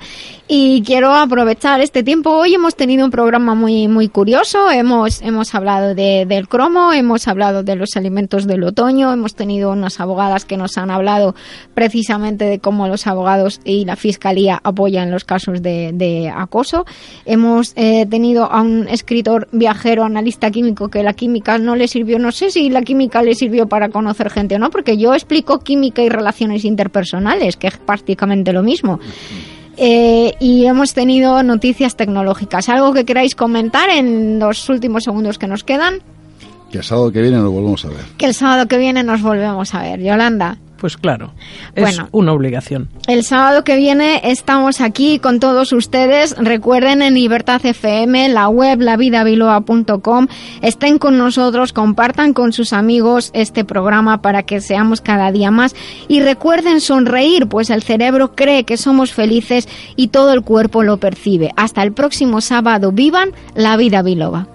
y quiero aprovechar este tiempo. Hoy hemos tenido un programa muy muy curioso. Hemos hemos hablado de, del cromo, hemos hablado de los alimentos del otoño, hemos tenido unas abogadas que nos han hablado precisamente de cómo los abogados y la fiscalía apoyan los casos de, de acoso. Hemos eh, tenido a un escritor viajero, analista químico, que la química no le sirvió. No sé si la química le sirvió para conocer gente o no, porque yo explico química y relaciones interpersonales, que es prácticamente lo mismo. Eh, y hemos tenido noticias tecnológicas. ¿Algo que queráis comentar en los últimos segundos que nos quedan? Que el sábado que viene nos volvemos a ver. Que el sábado que viene nos volvemos a ver. Yolanda. Pues claro, es Bueno. una obligación. El sábado que viene estamos aquí con todos ustedes. Recuerden en Libertad FM, la web lavidabiloa.com. Estén con nosotros, compartan con sus amigos este programa para que seamos cada día más. Y recuerden sonreír, pues el cerebro cree que somos felices y todo el cuerpo lo percibe. Hasta el próximo sábado. Vivan la vida biloba.